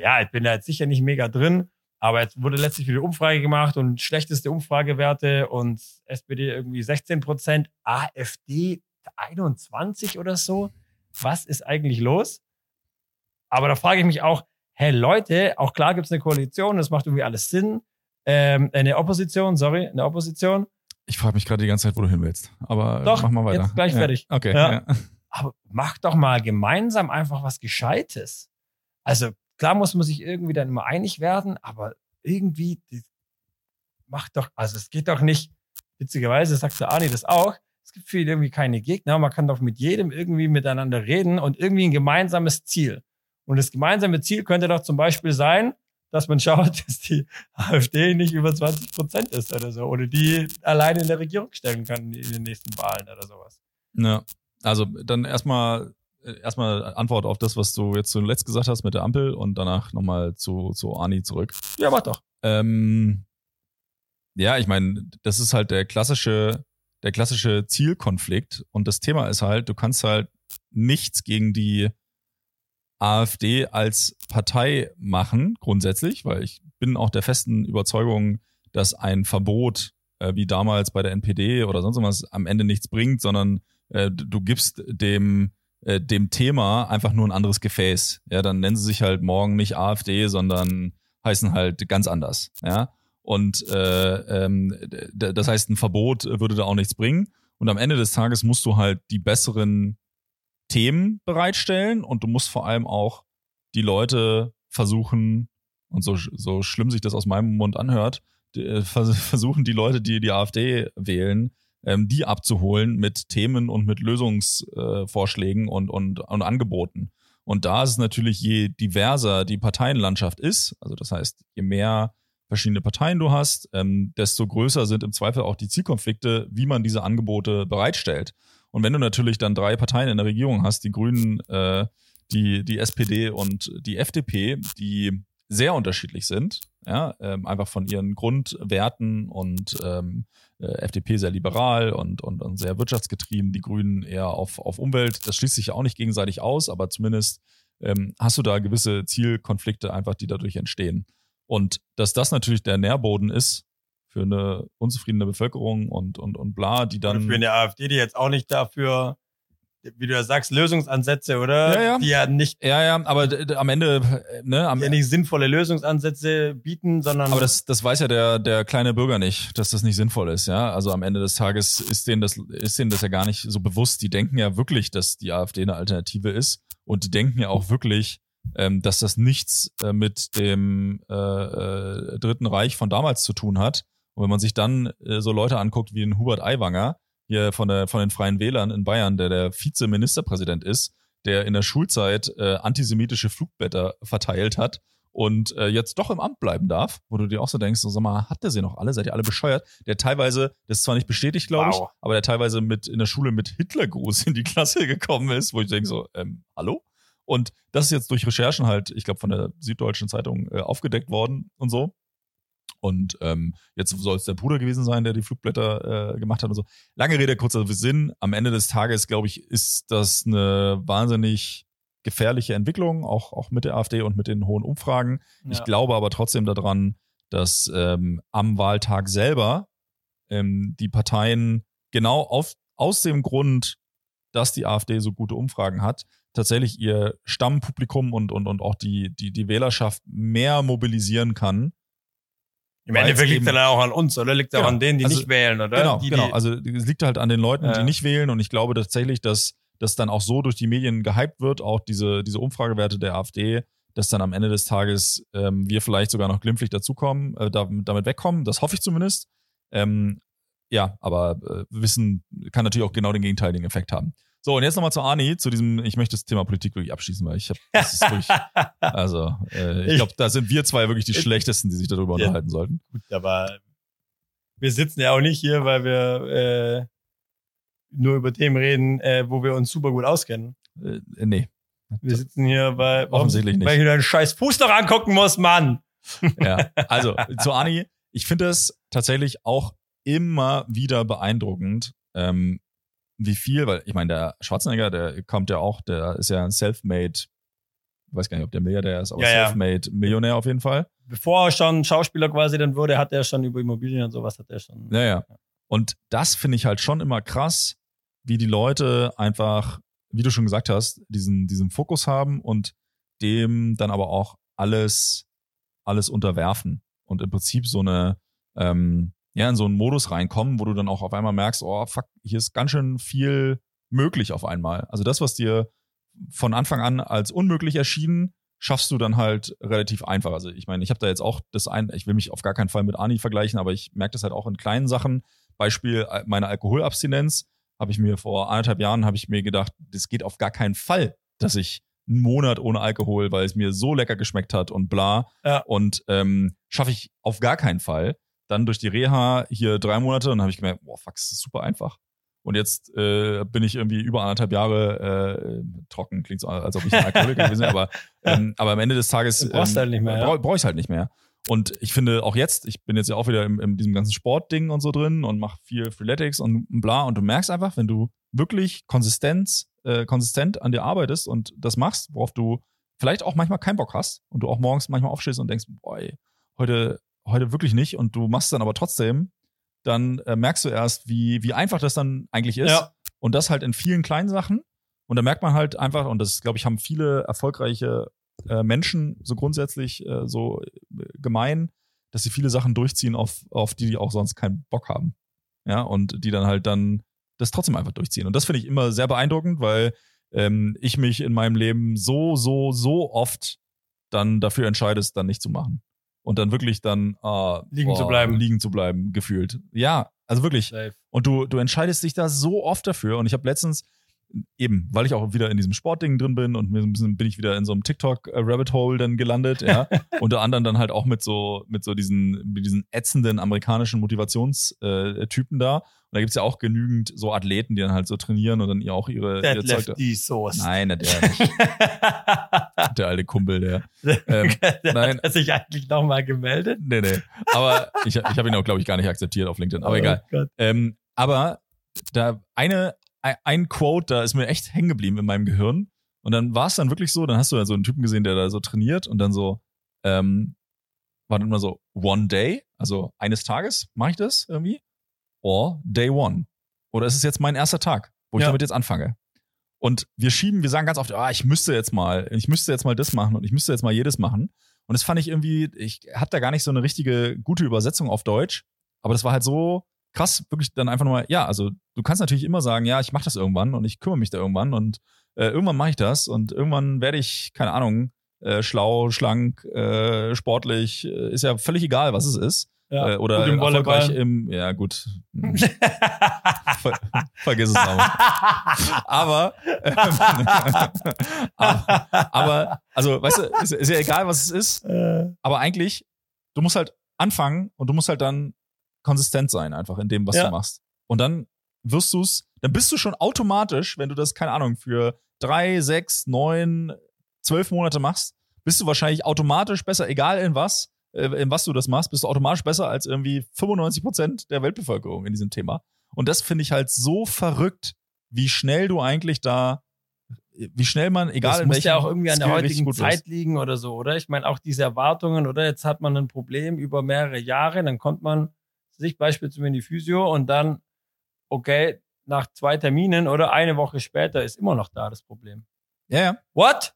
ja, ich bin da jetzt sicher nicht mega drin. Aber jetzt wurde letztlich wieder Umfrage gemacht und schlechteste Umfragewerte und SPD irgendwie 16 Prozent, AfD 21 oder so. Was ist eigentlich los? Aber da frage ich mich auch, hey Leute, auch klar gibt es eine Koalition, das macht irgendwie alles Sinn. Ähm, eine Opposition, sorry, eine Opposition. Ich frage mich gerade die ganze Zeit, wo du hin willst. Aber Doch, mach mal weiter. jetzt gleich ja. fertig. Okay. Ja. Ja. Aber macht doch mal gemeinsam einfach was Gescheites. Also klar muss man sich irgendwie dann immer einig werden, aber irgendwie macht doch, also es geht doch nicht, witzigerweise sagt der Arni das auch, es gibt für ihn irgendwie keine Gegner, man kann doch mit jedem irgendwie miteinander reden und irgendwie ein gemeinsames Ziel. Und das gemeinsame Ziel könnte doch zum Beispiel sein, dass man schaut, dass die AfD nicht über 20 Prozent ist oder so, oder die alleine in der Regierung stellen kann in den nächsten Wahlen oder sowas. Ja. Also dann erstmal erstmal Antwort auf das, was du jetzt zuletzt gesagt hast mit der Ampel und danach nochmal zu, zu Ani zurück. Ja, mach doch. Ähm, ja, ich meine, das ist halt der klassische, der klassische Zielkonflikt. Und das Thema ist halt, du kannst halt nichts gegen die AfD als Partei machen, grundsätzlich, weil ich bin auch der festen Überzeugung, dass ein Verbot, äh, wie damals bei der NPD oder sonst was, am Ende nichts bringt, sondern äh, du gibst dem, äh, dem Thema einfach nur ein anderes Gefäß. Ja, dann nennen sie sich halt morgen nicht AfD, sondern heißen halt ganz anders. Ja. Und äh, ähm, das heißt, ein Verbot würde da auch nichts bringen. Und am Ende des Tages musst du halt die besseren Themen bereitstellen und du musst vor allem auch die Leute versuchen, und so, so schlimm sich das aus meinem Mund anhört, äh, vers versuchen die Leute, die die AfD wählen, ähm, die abzuholen mit Themen und mit Lösungsvorschlägen äh, und, und, und Angeboten. Und da ist es natürlich, je diverser die Parteienlandschaft ist, also das heißt, je mehr verschiedene Parteien du hast, ähm, desto größer sind im Zweifel auch die Zielkonflikte, wie man diese Angebote bereitstellt. Und wenn du natürlich dann drei Parteien in der Regierung hast, die Grünen, äh, die, die SPD und die FDP, die sehr unterschiedlich sind, ja, ähm, einfach von ihren Grundwerten und ähm, äh, FDP sehr liberal und, und, und sehr wirtschaftsgetrieben, die Grünen eher auf, auf Umwelt. Das schließt sich ja auch nicht gegenseitig aus, aber zumindest ähm, hast du da gewisse Zielkonflikte einfach, die dadurch entstehen. Und dass das natürlich der Nährboden ist für eine unzufriedene Bevölkerung und, und, und bla, die dann. Oder für eine AfD, die jetzt auch nicht dafür wie du ja sagst, Lösungsansätze, oder? Ja, ja. Die ja nicht. Ja, ja, aber am Ende, ne, am ja nicht sinnvolle Lösungsansätze bieten, sondern. Aber das, das weiß ja der, der kleine Bürger nicht, dass das nicht sinnvoll ist, ja. Also am Ende des Tages ist denen das, ist denen das ja gar nicht so bewusst. Die denken ja wirklich, dass die AfD eine Alternative ist. Und die denken ja auch wirklich, ähm, dass das nichts äh, mit dem äh, äh, Dritten Reich von damals zu tun hat. Und wenn man sich dann äh, so Leute anguckt wie ein Hubert Aiwanger, hier von, der, von den Freien Wählern in Bayern, der der Vizeministerpräsident ist, der in der Schulzeit äh, antisemitische Flugblätter verteilt hat und äh, jetzt doch im Amt bleiben darf, wo du dir auch so denkst, so sag mal, hat der sie noch alle? Seid ihr alle bescheuert? Der teilweise, das ist zwar nicht bestätigt, glaube wow. ich, aber der teilweise mit in der Schule mit Hitlergruß in die Klasse gekommen ist, wo ich denke so, ähm, hallo? Und das ist jetzt durch Recherchen halt, ich glaube, von der Süddeutschen Zeitung äh, aufgedeckt worden und so. Und ähm, jetzt soll es der Bruder gewesen sein, der die Flugblätter äh, gemacht hat und so. Lange Rede, kurzer Sinn. Am Ende des Tages, glaube ich, ist das eine wahnsinnig gefährliche Entwicklung, auch, auch mit der AfD und mit den hohen Umfragen. Ja. Ich glaube aber trotzdem daran, dass ähm, am Wahltag selber ähm, die Parteien genau auf, aus dem Grund, dass die AfD so gute Umfragen hat, tatsächlich ihr Stammpublikum und, und, und auch die, die, die Wählerschaft mehr mobilisieren kann. Im Endeffekt liegt er dann auch an uns, oder? Liegt er genau. auch an denen, die also, nicht wählen, oder? Genau, die, genau. Also es liegt halt an den Leuten, ja. die nicht wählen. Und ich glaube tatsächlich, dass das dann auch so durch die Medien gehypt wird, auch diese, diese Umfragewerte der AfD, dass dann am Ende des Tages ähm, wir vielleicht sogar noch glimpflich dazukommen, äh, damit, damit wegkommen. Das hoffe ich zumindest. Ähm, ja, aber äh, Wissen kann natürlich auch genau den gegenteiligen Effekt haben. So, und jetzt nochmal zu Arni, zu diesem, ich möchte das Thema Politik wirklich abschließen, weil ich habe, das ist wirklich, also, äh, ich glaube, da sind wir zwei wirklich die Schlechtesten, die sich darüber ja, unterhalten sollten. Gut, aber wir sitzen ja auch nicht hier, weil wir äh, nur über Themen reden, äh, wo wir uns super gut auskennen. Äh, nee. Wir sitzen hier, weil, offensichtlich nicht. weil ich mir deinen scheiß Fuß noch angucken muss, Mann. Ja, also zu Arni, ich finde es tatsächlich auch immer wieder beeindruckend, ähm, wie viel, weil ich meine, der Schwarzenegger, der kommt ja auch, der ist ja ein Selfmade, weiß gar nicht, ob der Milliardär ist, aber ja, Selfmade Millionär auf jeden Fall. Bevor er schon Schauspieler quasi dann wurde, hat er schon über Immobilien und sowas hat er schon. Ja, ja. Und das finde ich halt schon immer krass, wie die Leute einfach, wie du schon gesagt hast, diesen, diesen Fokus haben und dem dann aber auch alles, alles unterwerfen und im Prinzip so eine, ähm, ja, in so einen Modus reinkommen, wo du dann auch auf einmal merkst, oh fuck, hier ist ganz schön viel möglich auf einmal. Also das, was dir von Anfang an als unmöglich erschienen, schaffst du dann halt relativ einfach. Also ich meine, ich habe da jetzt auch das ein, ich will mich auf gar keinen Fall mit Ani vergleichen, aber ich merke das halt auch in kleinen Sachen. Beispiel äh, meine Alkoholabstinenz habe ich mir vor anderthalb Jahren habe ich mir gedacht, das geht auf gar keinen Fall, dass ich einen Monat ohne Alkohol, weil es mir so lecker geschmeckt hat und bla. Ja. Und ähm, schaffe ich auf gar keinen Fall dann durch die Reha hier drei Monate und habe ich gemerkt, boah, fuck, das ist super einfach. Und jetzt äh, bin ich irgendwie über anderthalb Jahre äh, trocken, klingt so, als ob ich ein Alkoholiker gewesen wäre, aber, ähm, aber am Ende des Tages ähm, halt brauche brauch ich halt nicht mehr. Und ich finde auch jetzt, ich bin jetzt ja auch wieder in, in diesem ganzen Sportding und so drin und mache viel Freeletics und bla. Und du merkst einfach, wenn du wirklich konsistent, äh, konsistent an dir arbeitest und das machst, worauf du vielleicht auch manchmal keinen Bock hast und du auch morgens manchmal aufstehst und denkst, boah, heute heute wirklich nicht und du machst es dann aber trotzdem, dann äh, merkst du erst, wie, wie einfach das dann eigentlich ist. Ja. Und das halt in vielen kleinen Sachen. Und da merkt man halt einfach, und das, glaube ich, haben viele erfolgreiche äh, Menschen so grundsätzlich äh, so äh, gemein, dass sie viele Sachen durchziehen, auf, auf die die auch sonst keinen Bock haben. Ja, und die dann halt dann das trotzdem einfach durchziehen. Und das finde ich immer sehr beeindruckend, weil ähm, ich mich in meinem Leben so, so, so oft dann dafür entscheide, es dann nicht zu machen und dann wirklich dann äh, liegen boah, zu bleiben. Liegen zu bleiben, gefühlt. Ja, also wirklich. Safe. Und du, du entscheidest dich da so oft dafür. Und ich habe letztens eben, weil ich auch wieder in diesem Sportding drin bin und mir so ein bisschen bin ich wieder in so einem TikTok-Rabbit-Hole dann gelandet, ja. Unter anderem dann halt auch mit so, mit so diesen, mit diesen ätzenden amerikanischen Motivationstypen da. Und da gibt's ja auch genügend so Athleten, die dann halt so trainieren und dann ihr auch ihre, Der ihre Zeug da- die Soße. Nein, der nicht. Der alte Kumpel, der. Ähm, der nein. hat sich eigentlich nochmal gemeldet. Nee, nee. Aber ich, ich habe ihn auch, glaube ich, gar nicht akzeptiert auf LinkedIn. Aber Oh egal. Ähm, aber da eine, ein- Quote, da ist mir echt hängen geblieben in meinem Gehirn. Und dann war es dann wirklich so, dann hast du ja so einen Typen gesehen, der da so trainiert und dann so, ähm, war dann immer so, one day, also eines Tages mache ich das irgendwie, or day one. Oder ist es jetzt mein erster Tag, wo ich Ja. damit jetzt anfange? Und wir schieben, wir sagen ganz oft, ah, ich müsste jetzt mal, ich müsste jetzt mal das machen und ich müsste jetzt mal jedes machen. Und das fand ich irgendwie, ich hatte da gar nicht so eine richtige gute Übersetzung auf Deutsch, aber das war halt so krass, wirklich dann einfach nur mal, ja, also du kannst natürlich immer sagen, ja, ich mache das irgendwann und ich kümmere mich da irgendwann und äh, irgendwann mache ich das und irgendwann werde ich, keine Ahnung, äh, schlau, schlank, äh, sportlich, äh, ist ja völlig egal, was es ist. Ja, äh, oder im erfolgreich im, ja gut, ver, vergiss es auch. Aber, ähm, aber, aber, also, weißt du, ist, ist ja egal, was es ist, Äh, aber eigentlich, du musst halt anfangen und du musst halt dann konsistent sein, einfach in dem, was Ja. du machst. Und dann wirst du es, dann bist du schon automatisch, wenn du das, keine Ahnung, für drei, sechs, neun, zwölf Monate machst, bist du wahrscheinlich automatisch besser, egal in was, äh, in was du das machst, bist du automatisch besser als irgendwie 95 Prozent der Weltbevölkerung in diesem Thema. Und das finde ich halt so verrückt, wie schnell du eigentlich da, wie schnell man, egal das in muss welchem ja auch irgendwie an der heutigen Zeit wirst. liegen oder so, oder? Ich meine, auch diese Erwartungen, oder? Jetzt hat man ein Problem über mehrere Jahre, dann kommt man sich beispielsweise in die Physio und dann, okay, nach zwei Terminen oder eine Woche später ist immer noch da das Problem. Ja, ja. What?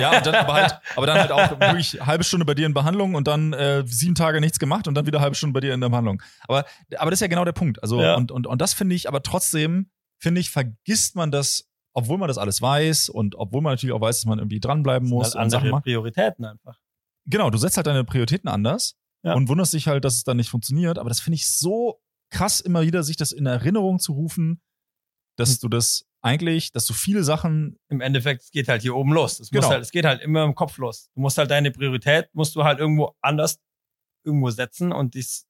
Ja, dann aber halt, aber dann halt auch wirklich halbe Stunde bei dir in Behandlung und dann äh, sieben Tage nichts gemacht und dann wieder halbe Stunde bei dir in der Behandlung. Aber, aber das ist ja genau der Punkt. Also, Ja. und, und, und das finde ich, aber trotzdem, finde ich, vergisst man das, obwohl man das alles weiß und obwohl man natürlich auch weiß, dass man irgendwie dranbleiben muss Das sind halt andere. Prioritäten einfach. Genau, du setzt halt deine Prioritäten anders Ja. und wunderst dich halt, dass es dann nicht funktioniert. Aber das finde ich so krass, immer wieder sich das in Erinnerung zu rufen, dass du das eigentlich, dass du viele Sachen Im Endeffekt, es geht halt hier oben los. Es, Genau. muss halt, es geht halt immer im Kopf los. Du musst halt deine Priorität, musst du halt irgendwo anders irgendwo setzen und dies,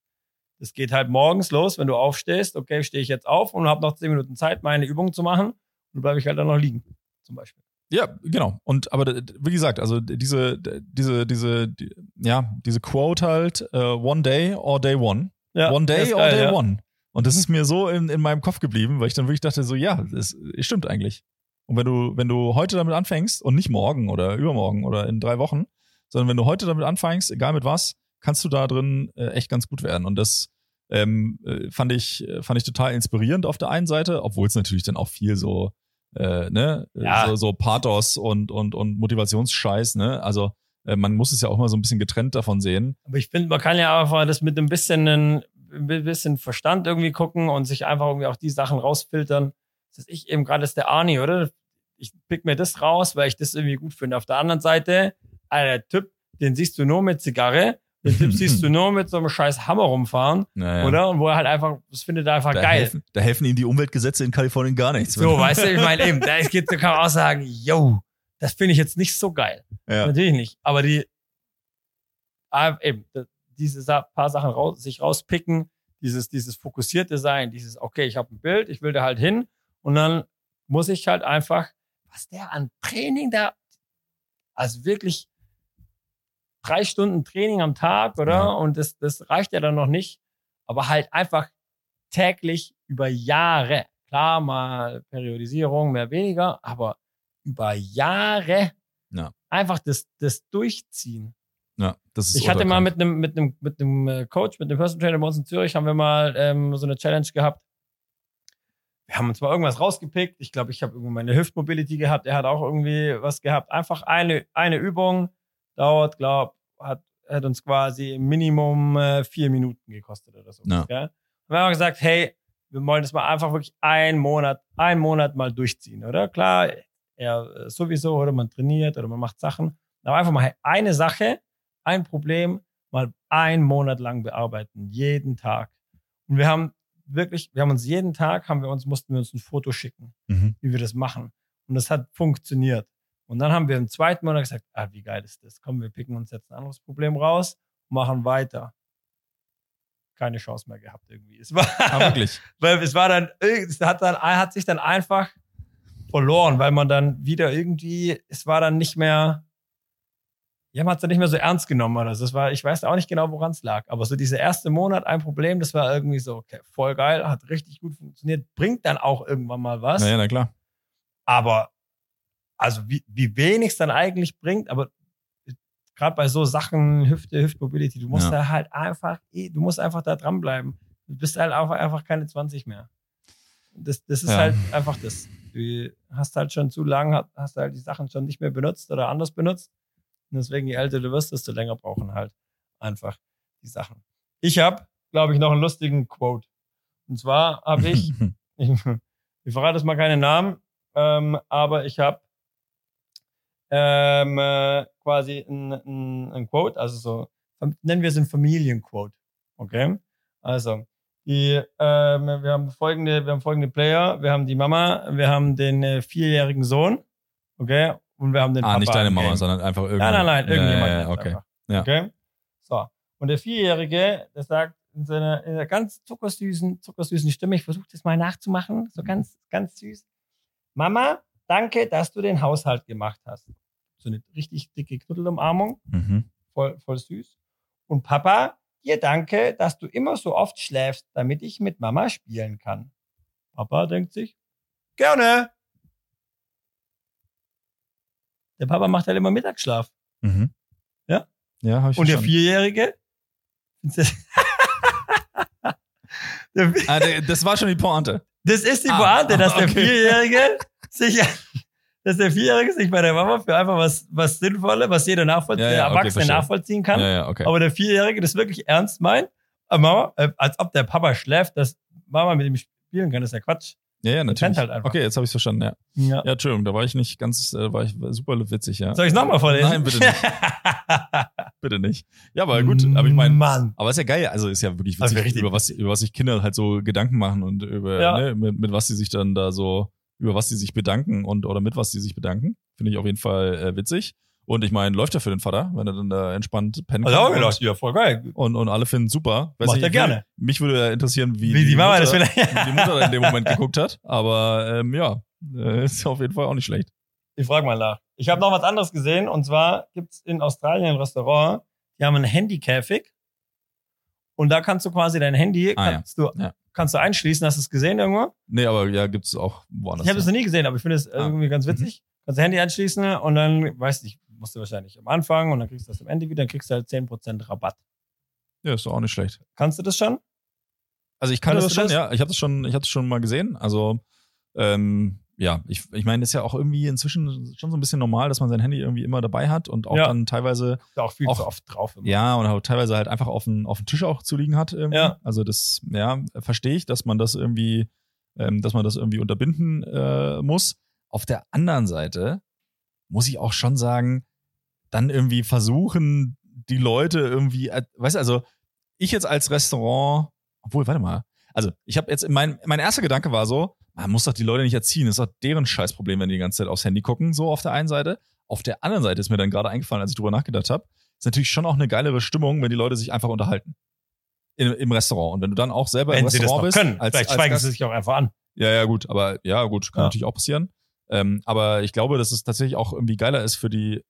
das geht halt morgens los, wenn du aufstehst. Okay, stehe ich jetzt auf und habe noch zehn Minuten Zeit, meine Übung zu machen. Und dann bleibe ich halt dann noch liegen, zum Beispiel. Ja, genau. Und aber wie gesagt, also diese, diese, diese, die, ja, diese Quote halt, äh, one day or day one. Ja, one day or geil, day ja. one. Und das ist mir so in, in meinem Kopf geblieben, weil ich dann wirklich dachte, so, ja, das stimmt eigentlich. Und wenn du, wenn du heute damit anfängst und nicht morgen oder übermorgen oder in drei Wochen, sondern wenn du heute damit anfängst, egal mit was, kannst du da drin äh, echt ganz gut werden. Und das ähm, äh, fand ich, äh, fand ich total inspirierend auf der einen Seite, obwohl es natürlich dann auch viel so, äh, ne, Ja. so, so Pathos und, und, und Motivationsscheiß, ne? Also man muss es ja auch mal so ein bisschen getrennt davon sehen. Aber ich finde, man kann ja einfach das mit ein bisschen, ein bisschen Verstand irgendwie gucken und sich einfach irgendwie auch die Sachen rausfiltern. Das ist ich eben gerade ist der Arni, oder? Ich pick mir das raus, weil ich das irgendwie gut finde. Auf der anderen Seite, Alter, der Typ, den siehst du nur mit Zigarre, den Typ siehst du nur mit so einem scheiß Hammer rumfahren, Naja. oder? Und wo er halt einfach, das findet er einfach Da geil. helfen, da helfen ihnen die Umweltgesetze in Kalifornien gar nichts. So, weißt du, ich meine eben, da geht, da kann man auch sagen, yo, das finde ich jetzt nicht so geil. Ja. Natürlich nicht. Aber die, ah, eben, diese paar Sachen raus, sich rauspicken, dieses, dieses fokussierte Sein, dieses, okay, ich habe ein Bild, ich will da halt hin und dann muss ich halt einfach, was der an Training da, also wirklich drei Stunden Training am Tag, oder? Ja. Und das, das reicht ja dann noch nicht, aber halt einfach täglich über Jahre. Klar, mal Periodisierung, mehr weniger, aber über Jahre Ja. einfach das, das durchziehen. Ja, das ist Ich hatte mal mit einem mit einem mit einem äh, Coach, mit einem Personal Trainer bei uns in Zürich, haben wir mal ähm, so eine Challenge gehabt. Wir haben uns mal irgendwas rausgepickt. Ich glaube, ich habe irgendwie meine Hüftmobility gehabt. Er hat auch irgendwie was gehabt. Einfach eine eine Übung dauert, glaube hat hat uns quasi Minimum äh, vier Minuten gekostet oder so. Ja. Gell? Und wir haben gesagt, hey, wir wollen das mal einfach wirklich einen Monat, einen Monat mal durchziehen, oder? Klar, er äh, sowieso, oder man trainiert oder man macht Sachen. Aber einfach mal eine Sache, ein Problem mal einen Monat lang bearbeiten, jeden Tag. Und wir haben wirklich, wir haben uns jeden Tag, haben wir uns, mussten wir uns ein Foto schicken, Mhm. wie wir das machen. Und das hat funktioniert. Und dann haben wir im zweiten Monat gesagt, ah, wie geil ist das? Komm, wir picken uns jetzt ein anderes Problem raus, machen weiter. Keine Chance mehr gehabt irgendwie. Es war, Ah, wirklich. weil es war dann, es hat dann, hat sich dann einfach verloren, weil man dann wieder irgendwie, es war dann nicht mehr, ja, man hat es dann nicht mehr so ernst genommen oder so. Das war, ich weiß auch nicht genau, woran es lag. Aber so dieser erste Monat ein Problem, das war irgendwie so, okay, voll geil, hat richtig gut funktioniert, bringt dann auch irgendwann mal was. Naja, na klar. Aber also wie, wie wenig es dann eigentlich bringt, aber gerade bei so Sachen, Hüfte, Hüftmobility, du musst Ja. da halt einfach, eh- du musst einfach da dranbleiben. Du bist halt einfach, einfach keine 20 mehr. Das, das ist Ja. halt einfach das. Du hast halt schon zu lang, hast- halt die Sachen schon nicht mehr benutzt oder anders benutzt. Und deswegen, je älter du wirst, desto länger brauchen halt einfach die Sachen. Ich habe, glaube ich, noch einen lustigen Quote. Und zwar habe ich ich, ich verrate jetzt mal keine Namen, ähm, aber ich habe ähm, äh, quasi ein, ein, ein Quote, also so, nennen wir es ein Familienquote. Okay? Also, die, ähm, wir haben folgende, wir haben folgende Player, wir haben die Mama, wir haben den äh, vierjährigen Sohn, okay, und wir haben den ah, Papa. nicht deine Mama, Game. sondern einfach Nein, irgendjemand. nein, nein, irgendjemand. Ja, ja, okay. Ja. Okay? So. Und der Vierjährige, der sagt in seiner, in einer ganz zuckersüßen, zuckersüßen Stimme, ich versuche das mal nachzumachen, so ganz, ganz süß. Mama, danke, dass du den Haushalt gemacht hast. So eine richtig dicke Knuddelumarmung, Mhm. voll, voll süß. Und Papa, dir danke, dass du immer so oft schläfst, damit ich mit Mama spielen kann. Papa denkt sich, gerne. Der Papa macht halt immer Mittagsschlaf. Mhm. Ja? Ja, habe ich Und der verstanden. Vierjährige? Der Vi- Ah, der, das war schon die Pointe. das ist die Ah, Pointe, dass der okay. Vierjährige sich, dass der Vierjährige sich bei der Mama für einfach was, was Sinnvolle, was jeder nachvollziehen, Ja, ja, okay, Erwachsene verstehe. nachvollziehen kann. Ja, ja, okay. Aber der Vierjährige das wirklich ernst meint, äh, Mama, äh, als ob der Papa schläft, dass Mama mit ihm spielen kann, das ist ja Quatsch. ja, ja, natürlich. halt. Okay, jetzt habe ich verstanden, ja. Ja. Ja, Entschuldigung, da war ich nicht ganz, äh, war ich super witzig, ja. Soll ich es nochmal vorlesen? Nein, bitte nicht. Bitte nicht. Ja, aber gut, aber ich meine, Mann. aber ist ja geil, also ist ja wirklich Also witzig, über was, über was sich Kinder halt so Gedanken machen und über, Ja. ne, mit, mit was sie sich dann da so, über was sie sich bedanken und oder mit was sie sich bedanken. Finde ich auf jeden Fall äh, witzig. Und ich meine, läuft ja für den Vater, wenn er dann da entspannt pennen Also auch kann. gedacht, ja, voll geil. Und, und alle finden super. Weiß Macht er gerne. Mich würde ja interessieren, wie, Wie die Mama Mutter, das vielleicht. wie die Mutter in dem Moment geguckt hat. Aber ähm, ja, äh, ist auf jeden Fall auch nicht schlecht. Ich frage mal nach. Ich habe noch was anderes gesehen und zwar gibt's in Australien ein Restaurant, die haben ein Handykäfig und da kannst du quasi dein Handy Ah, ja. kannst, du, Ja. Kannst du einschließen. Hast du es gesehen irgendwo? Nee, aber ja, gibt's auch woanders. Ich habe es ja. noch nie gesehen, aber ich finde es Ah. irgendwie ganz witzig. Kannst du Handy einschließen und dann, weißt du, musst du wahrscheinlich am Anfang und dann kriegst du das am Ende wieder, dann kriegst du halt 10% Rabatt. ja, ist doch auch nicht schlecht. Kannst du das schon? Also ich kannte das schon, das? ja. Ich habe das schon, ich habe das schon mal gesehen. Also ähm, ja, ich, ich meine, ist ja auch irgendwie inzwischen schon so ein bisschen normal, dass man sein Handy irgendwie immer dabei hat und auch Ja. dann teilweise, Ist auch viel Auch- zu oft drauf. Immer. ja, und auch teilweise halt einfach auf dem auf dem Tisch auch zu liegen hat. Irgendwie. Ja. Also das, ja, verstehe ich, dass man das irgendwie, ähm, dass man das irgendwie unterbinden äh, muss. Auf der anderen Seite muss ich auch schon sagen, dann irgendwie versuchen, die Leute irgendwie, äh, weißt du, also ich jetzt als Restaurant, obwohl, warte mal, also ich habe jetzt, mein, mein erster Gedanke war so, man muss doch die Leute nicht erziehen, das ist doch deren Scheißproblem, wenn die die ganze Zeit aufs Handy gucken, so auf der einen Seite. Auf der anderen Seite ist mir dann gerade eingefallen, als ich drüber nachgedacht habe, ist natürlich schon auch eine geilere Stimmung, wenn die Leute sich einfach unterhalten. In, Im Restaurant. Und wenn du dann auch selber im Wenn sie das Restaurant noch bist, können. als, Vielleicht als schweigen Gast, sie sich auch einfach an. ja, ja, gut, aber ja, gut, kann Ja. natürlich auch passieren. Ähm, aber ich glaube, dass es tatsächlich auch irgendwie geiler ist für die,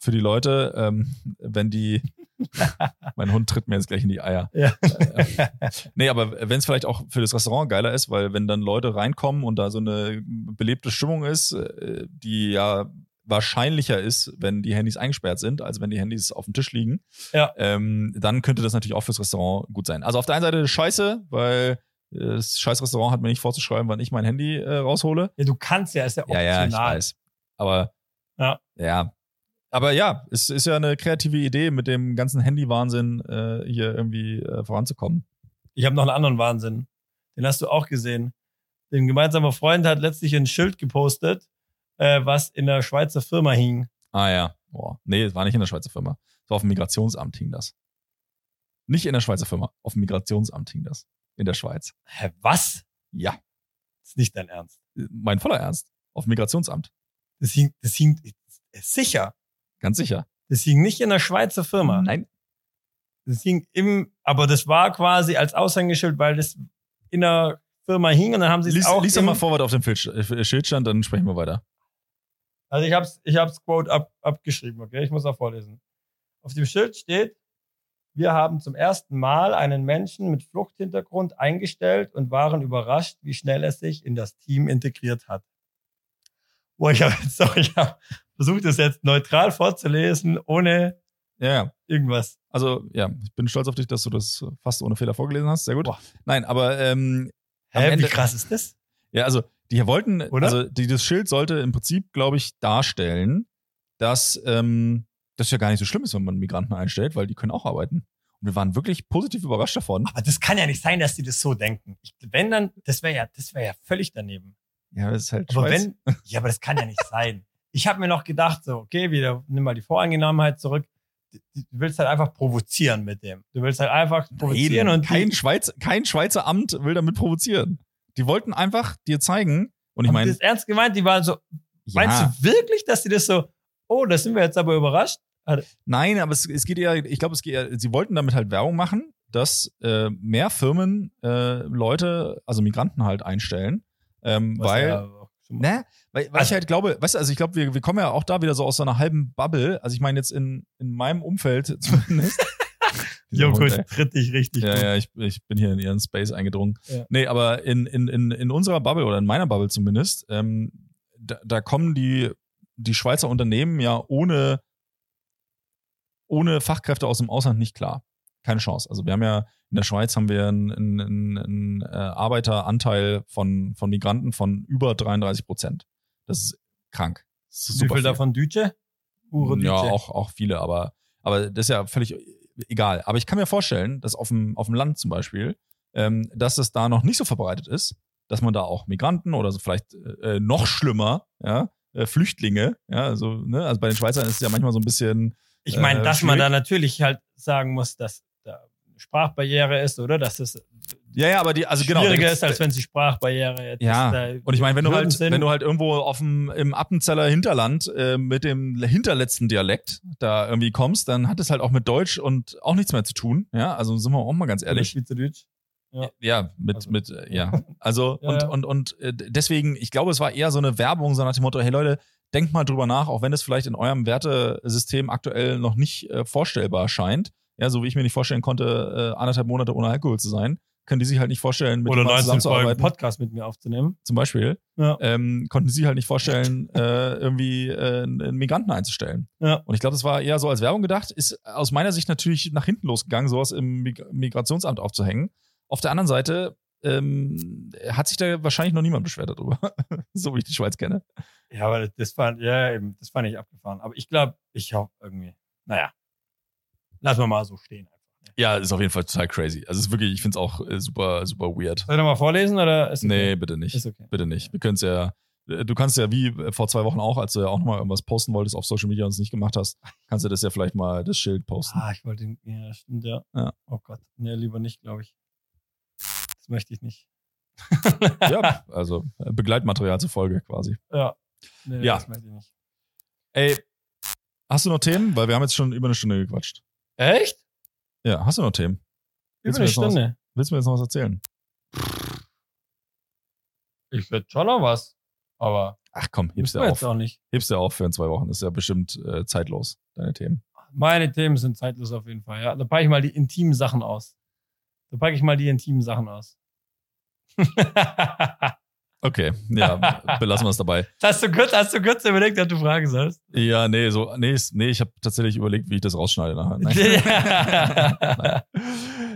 für die Leute, ähm, wenn die, mein Hund tritt mir jetzt gleich in die Eier. Ja. Nee, aber wenn es vielleicht auch für das Restaurant geiler ist, weil wenn dann Leute reinkommen und da so eine belebte Stimmung ist, äh, die ja wahrscheinlicher ist, wenn die Handys eingesperrt sind, als wenn die Handys auf dem Tisch liegen, Ja. ähm, dann könnte das natürlich auch fürs Restaurant gut sein. Also auf der einen Seite scheiße, weil äh, das scheiß Restaurant hat mir nicht vorzuschreiben, wann ich mein Handy äh, raushole. Ja, du kannst ja, ist ja Ja, optional. ja, ich weiß. Aber Ja. ja. Aber ja, es ist ja eine kreative Idee, mit dem ganzen Handy-Wahnsinn äh, hier irgendwie äh, voranzukommen. Ich habe noch einen anderen Wahnsinn. Den hast du auch gesehen. Ein gemeinsamer Freund hat letztlich ein Schild gepostet, äh, was in der Schweizer Firma hing. Ah ja. Boah. Nee, es war nicht in der Schweizer Firma. Es war auf dem Migrationsamt hing das. Nicht in der Schweizer Firma. Auf dem Migrationsamt hing das. in der Schweiz. Hä, was? Ja, Das ist nicht dein Ernst. mein voller Ernst. Auf dem Migrationsamt. Das hing, das hing, sicher. Ganz sicher. Das hing nicht in der Schweizer Firma. Nein. Das hing im, aber das war quasi als Aushängeschild, weil das in der Firma hing und dann haben sie es Lies, auch. lies doch mal vor, was auf dem Schild äh, Schild stand, dann sprechen wir weiter. Also ich hab's, ich hab's Quote ab, abgeschrieben, okay? Ich muss auch vorlesen. Auf dem Schild steht, wir haben zum ersten Mal einen Menschen mit Fluchthintergrund eingestellt und waren überrascht, wie schnell er sich in das Team integriert hat. Boah, ich habe sorry, ich habe versucht, das jetzt neutral vorzulesen, ohne Ja, irgendwas. Also, ja, ich bin stolz auf dich, dass du das fast ohne Fehler vorgelesen hast. Sehr gut. Boah. Nein, aber ähm, Hä, Ende- wie krass ist das? Ja, also die wollten, Oder? also die, das Schild sollte im Prinzip, glaube ich, darstellen, dass ähm, das ja gar nicht so schlimm ist, wenn man Migranten einstellt, weil die können auch arbeiten. Und wir waren wirklich positiv überrascht davon. Aber das kann ja nicht sein, dass die das so denken. Ich, wenn dann, das wäre ja, das wäre ja völlig daneben. Ja, das ist halt Aber Schweiz. wenn, ja, aber das kann ja nicht sein. Ich habe mir noch gedacht, so, okay, wieder, nimm mal die Voreingenommenheit zurück. Du du willst halt einfach provozieren mit dem. Du willst halt einfach provozieren Nein, und kein, die, Schweiz, kein Schweizer Amt will damit provozieren. Die wollten einfach dir zeigen, und ich meine, das ernst gemeint, die waren so, meinst ja, du wirklich, dass die das so, oh, da sind wir jetzt aber überrascht? nein, aber es, es geht eher, ich glaube, es geht eher, sie wollten damit halt Werbung machen, dass äh, mehr Firmen äh, Leute, also Migranten halt einstellen, ähm, weil ja Ne? Weil, weil ich Also- halt glaube, weißt du, also ich glaube, wir, wir kommen ja auch da wieder so aus so einer halben Bubble. Also ich meine jetzt in, in meinem Umfeld zumindest. Ey. tritt dich richtig ja, gut. ja, ich, ich bin hier in ihren Space eingedrungen. Ja. Nee, aber in, in, in, in unserer Bubble oder in meiner Bubble zumindest, ähm, da, da kommen die, die Schweizer Unternehmen ja ohne, ohne Fachkräfte aus dem Ausland nicht klar. Keine Chance. Also wir haben ja in der Schweiz haben wir einen, einen, einen, äh, Arbeiteranteil von, von Migranten von über 33 Prozent. Das ist krank. Das ist Wie super viel viel. davon Dütsche? Ure Ja, Dütsche. auch, auch viele, aber, aber das ist ja völlig egal. Aber ich kann mir vorstellen, dass auf dem, auf dem Land zum Beispiel, ähm, dass es da noch nicht so verbreitet ist, dass man da auch Migranten oder so vielleicht äh, noch schlimmer, ja, äh, Flüchtlinge, ja, also, ne, also bei den Schweizern ist es ja manchmal so ein bisschen, Ich meine, äh, dass man schwierig. da natürlich halt sagen muss, dass Sprachbarriere ist, oder? Dass es ja, ja, aber die, also genau. schwieriger gibt's- ist, als wenn die Sprachbarriere jetzt Ja, Und ich meine, wenn du halt, wenn du halt irgendwo auf dem, im Appenzeller Hinterland äh, mit dem hinterletzten Dialekt da irgendwie kommst, dann hat es halt auch mit Deutsch und auch nichts mehr zu tun. Ja, also sind wir auch mal ganz ehrlich. Schweizerdeutsch. Ja, mit, Also- mit, äh, ja. Also, Ja, und, ja. und, und äh, deswegen, ich glaube, es war eher so eine Werbung, so nach dem Motto, hey Leute, denkt mal drüber nach, auch wenn es vielleicht in eurem Wertesystem aktuell noch nicht äh, vorstellbar scheint. Ja, so wie ich mir nicht vorstellen konnte, äh, anderthalb Monate ohne Alkohol zu sein, können die sich halt nicht vorstellen, mit Oder jemandem 19 Folgen. Podcast mit mir aufzunehmen. Zum Beispiel. Ja. Ähm, konnten sie halt nicht vorstellen, äh, irgendwie äh, einen Migranten einzustellen. Ja. Und ich glaube, das war eher so als Werbung gedacht, ist aus meiner Sicht natürlich nach hinten losgegangen, sowas im Mig Migrationsamt aufzuhängen. Auf der anderen Seite ähm, hat sich da wahrscheinlich noch niemand beschwert darüber, so wie ich die Schweiz kenne. Ja, aber das fand, ja, eben, das fand ich abgefahren. Aber ich glaube, ich hoffe irgendwie, naja, lassen wir mal so stehen. ne? Ja, ist auf jeden Fall total crazy. Also es ist wirklich, ich finde es auch äh, super, super weird. Soll ich nochmal vorlesen oder ist Nee, okay? bitte nicht. Ist okay. Bitte nicht. Wir können es ja, äh, du kannst ja wie vor zwei Wochen auch, als du ja auch nochmal irgendwas posten wolltest auf Social Media und es nicht gemacht hast, kannst du das ja vielleicht mal das Schild posten. Ah, ich wollte, ihn- ja, stimmt, ja. Ja. Oh Gott, nee, lieber nicht, glaube ich. Das möchte ich nicht. ja, also äh, Begleitmaterial zur Folge quasi. ja. Nee, Ja. das möchte ich nicht. Ey, hast du noch Themen? Weil wir haben jetzt schon über eine Stunde gequatscht. Echt? Ja, hast du noch Themen? Über Willst du eine noch was- Stunde. Willst du mir jetzt noch was erzählen? Ich würde schon noch was. Aber Ach komm, hebst du auf. jetzt auch nicht. Hebst du auf für in zwei Wochen. Das ist ja bestimmt äh, zeitlos, deine Themen. Meine Themen sind zeitlos auf jeden Fall, ja. Da packe ich mal die intimen Sachen aus. Da packe ich mal die intimen Sachen aus. Okay, ja, belassen wir es dabei. hast, du kurz, hast du kurz überlegt, dass du fragen sollst? Ja, nee, so, nee, nee ich habe tatsächlich überlegt, wie ich das rausschneide nachher. Nein.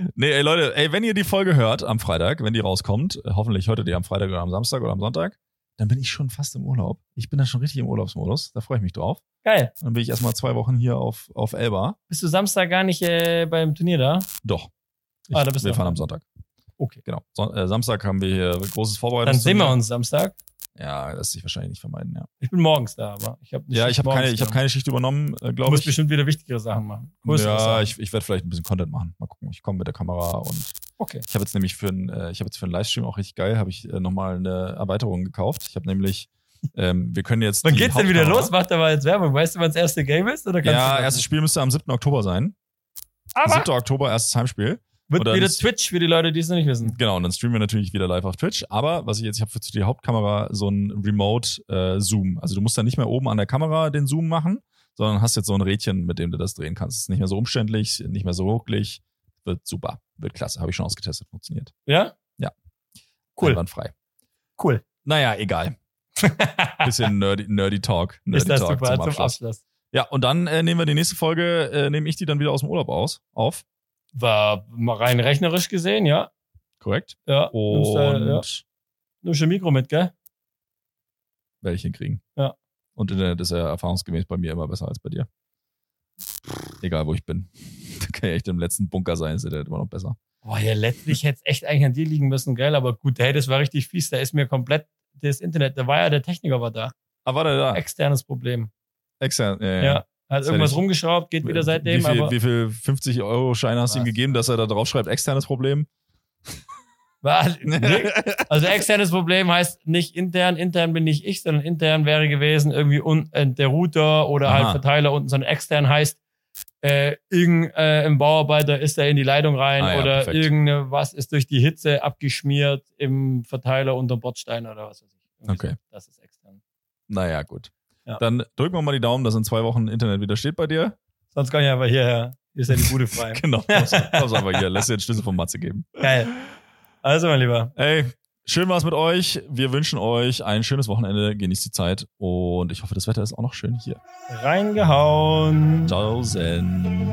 nee, ey Leute, ey, wenn ihr die Folge hört am Freitag, wenn die rauskommt, äh, hoffentlich hört ihr die am Freitag oder am Samstag oder am Sonntag, dann bin ich schon fast im Urlaub. Ich bin da schon richtig im Urlaubsmodus. Da freue ich mich drauf. Geil. Dann bin ich erstmal zwei Wochen hier auf, auf Elba. Bist du Samstag gar nicht äh, beim Turnier da? Doch. Ich, Ah, da bist wir du. fahren am Sonntag. Okay. Genau. Son äh, Samstag haben wir hier großes Dann Vorbereitungs. sehen wir uns Samstag. Ja, lässt sich wahrscheinlich nicht vermeiden, ja. Ich bin morgens da, aber ich habe Ja, ich habe keine, ich hab keine Schicht übernommen, äh, Du glaube musst ich. bestimmt wieder wichtigere Sachen machen. Größere Ja, Sachen. ich, ich werde vielleicht ein bisschen Content machen. Mal gucken. Ich komme mit der Kamera und Okay. Ich habe jetzt nämlich für einen, äh, ich habe jetzt für einen Livestream auch richtig geil, habe ich äh, nochmal eine Erweiterung gekauft. Ich habe nämlich, ähm, wir können jetzt. Wann geht's denn wieder los? Macht er mal jetzt Werbung. Weißt du, wann das erste Game ist? Oder Ja, du erstes Spiel müsste am 7. Oktober sein. Aber 7. Oktober, erstes Heimspiel. Wird wieder Twitch für die Leute, die es noch nicht wissen. Genau, und dann streamen wir natürlich wieder live auf Twitch. Aber was ich jetzt, ich habe für die Hauptkamera so einen Remote-Zoom. also du musst dann nicht mehr oben an der Kamera den Zoom machen, sondern hast jetzt so ein Rädchen, mit dem du das drehen kannst. Ist nicht mehr so umständlich, nicht mehr so rucklig. Wird super, wird klasse. Habe ich schon ausgetestet, funktioniert. Ja? Cool. Einwandfrei. Cool. Naja, egal. Bisschen nerdy, nerdy Talk. Nerdy ist das Talk super zum zum Abschluss. Abschluss. Ja, und dann äh, nehmen wir die nächste Folge, äh, nehme ich die dann wieder aus dem Urlaub aus, auf. War rein rechnerisch gesehen, ja. Korrekt. Ja. Und ja. Nimmst du ein Mikro mit, gell? werde ich hinkriegen. Ja. Und Internet ist ja erfahrungsgemäß bei mir immer besser als bei dir. Egal, wo ich bin. Da kann ich echt im letzten Bunker sein, ist Internet immer noch besser. Boah, ja, letztlich hätte es echt eigentlich an dir liegen müssen, gell? Aber gut, hey, das war richtig fies. Da ist mir komplett das Internet, da war ja der Techniker war da. Ah, warte, da. Externes Problem. Extern. Ja, Ja. ja. Hat irgendwas rumgeschraubt, geht wieder seitdem, wie viel, aber wie viel 50 Euro Scheine hast du ihm gegeben, dass er da drauf schreibt, externes Problem? also externes Problem heißt nicht intern, intern bin nicht ich, sondern intern wäre gewesen irgendwie un, äh, der Router oder Aha. halt Verteiler unten, sondern extern heißt äh, irgendein äh, Bauarbeiter ist da in die Leitung rein Ah ja, oder perfekt. irgendeine was ist durch die Hitze abgeschmiert im Verteiler unter Bordstein oder was weiß ich. Irgendwie Okay. So. Das ist extern. Naja, gut. Ja. Dann drücken wir mal die Daumen, dass in zwei Wochen Internet wieder steht bei dir. Sonst kann ich einfach hierher. Hier ist ja die Bude frei. Genau. Pass pass aber hier, lass dir den Schlüssel von Matze geben. Geil. Also, mein Lieber. Ey, schön war's mit euch. Wir wünschen euch ein schönes Wochenende. Genießt die Zeit. Und ich hoffe, das Wetter ist auch noch schön hier. Reingehauen. Zen.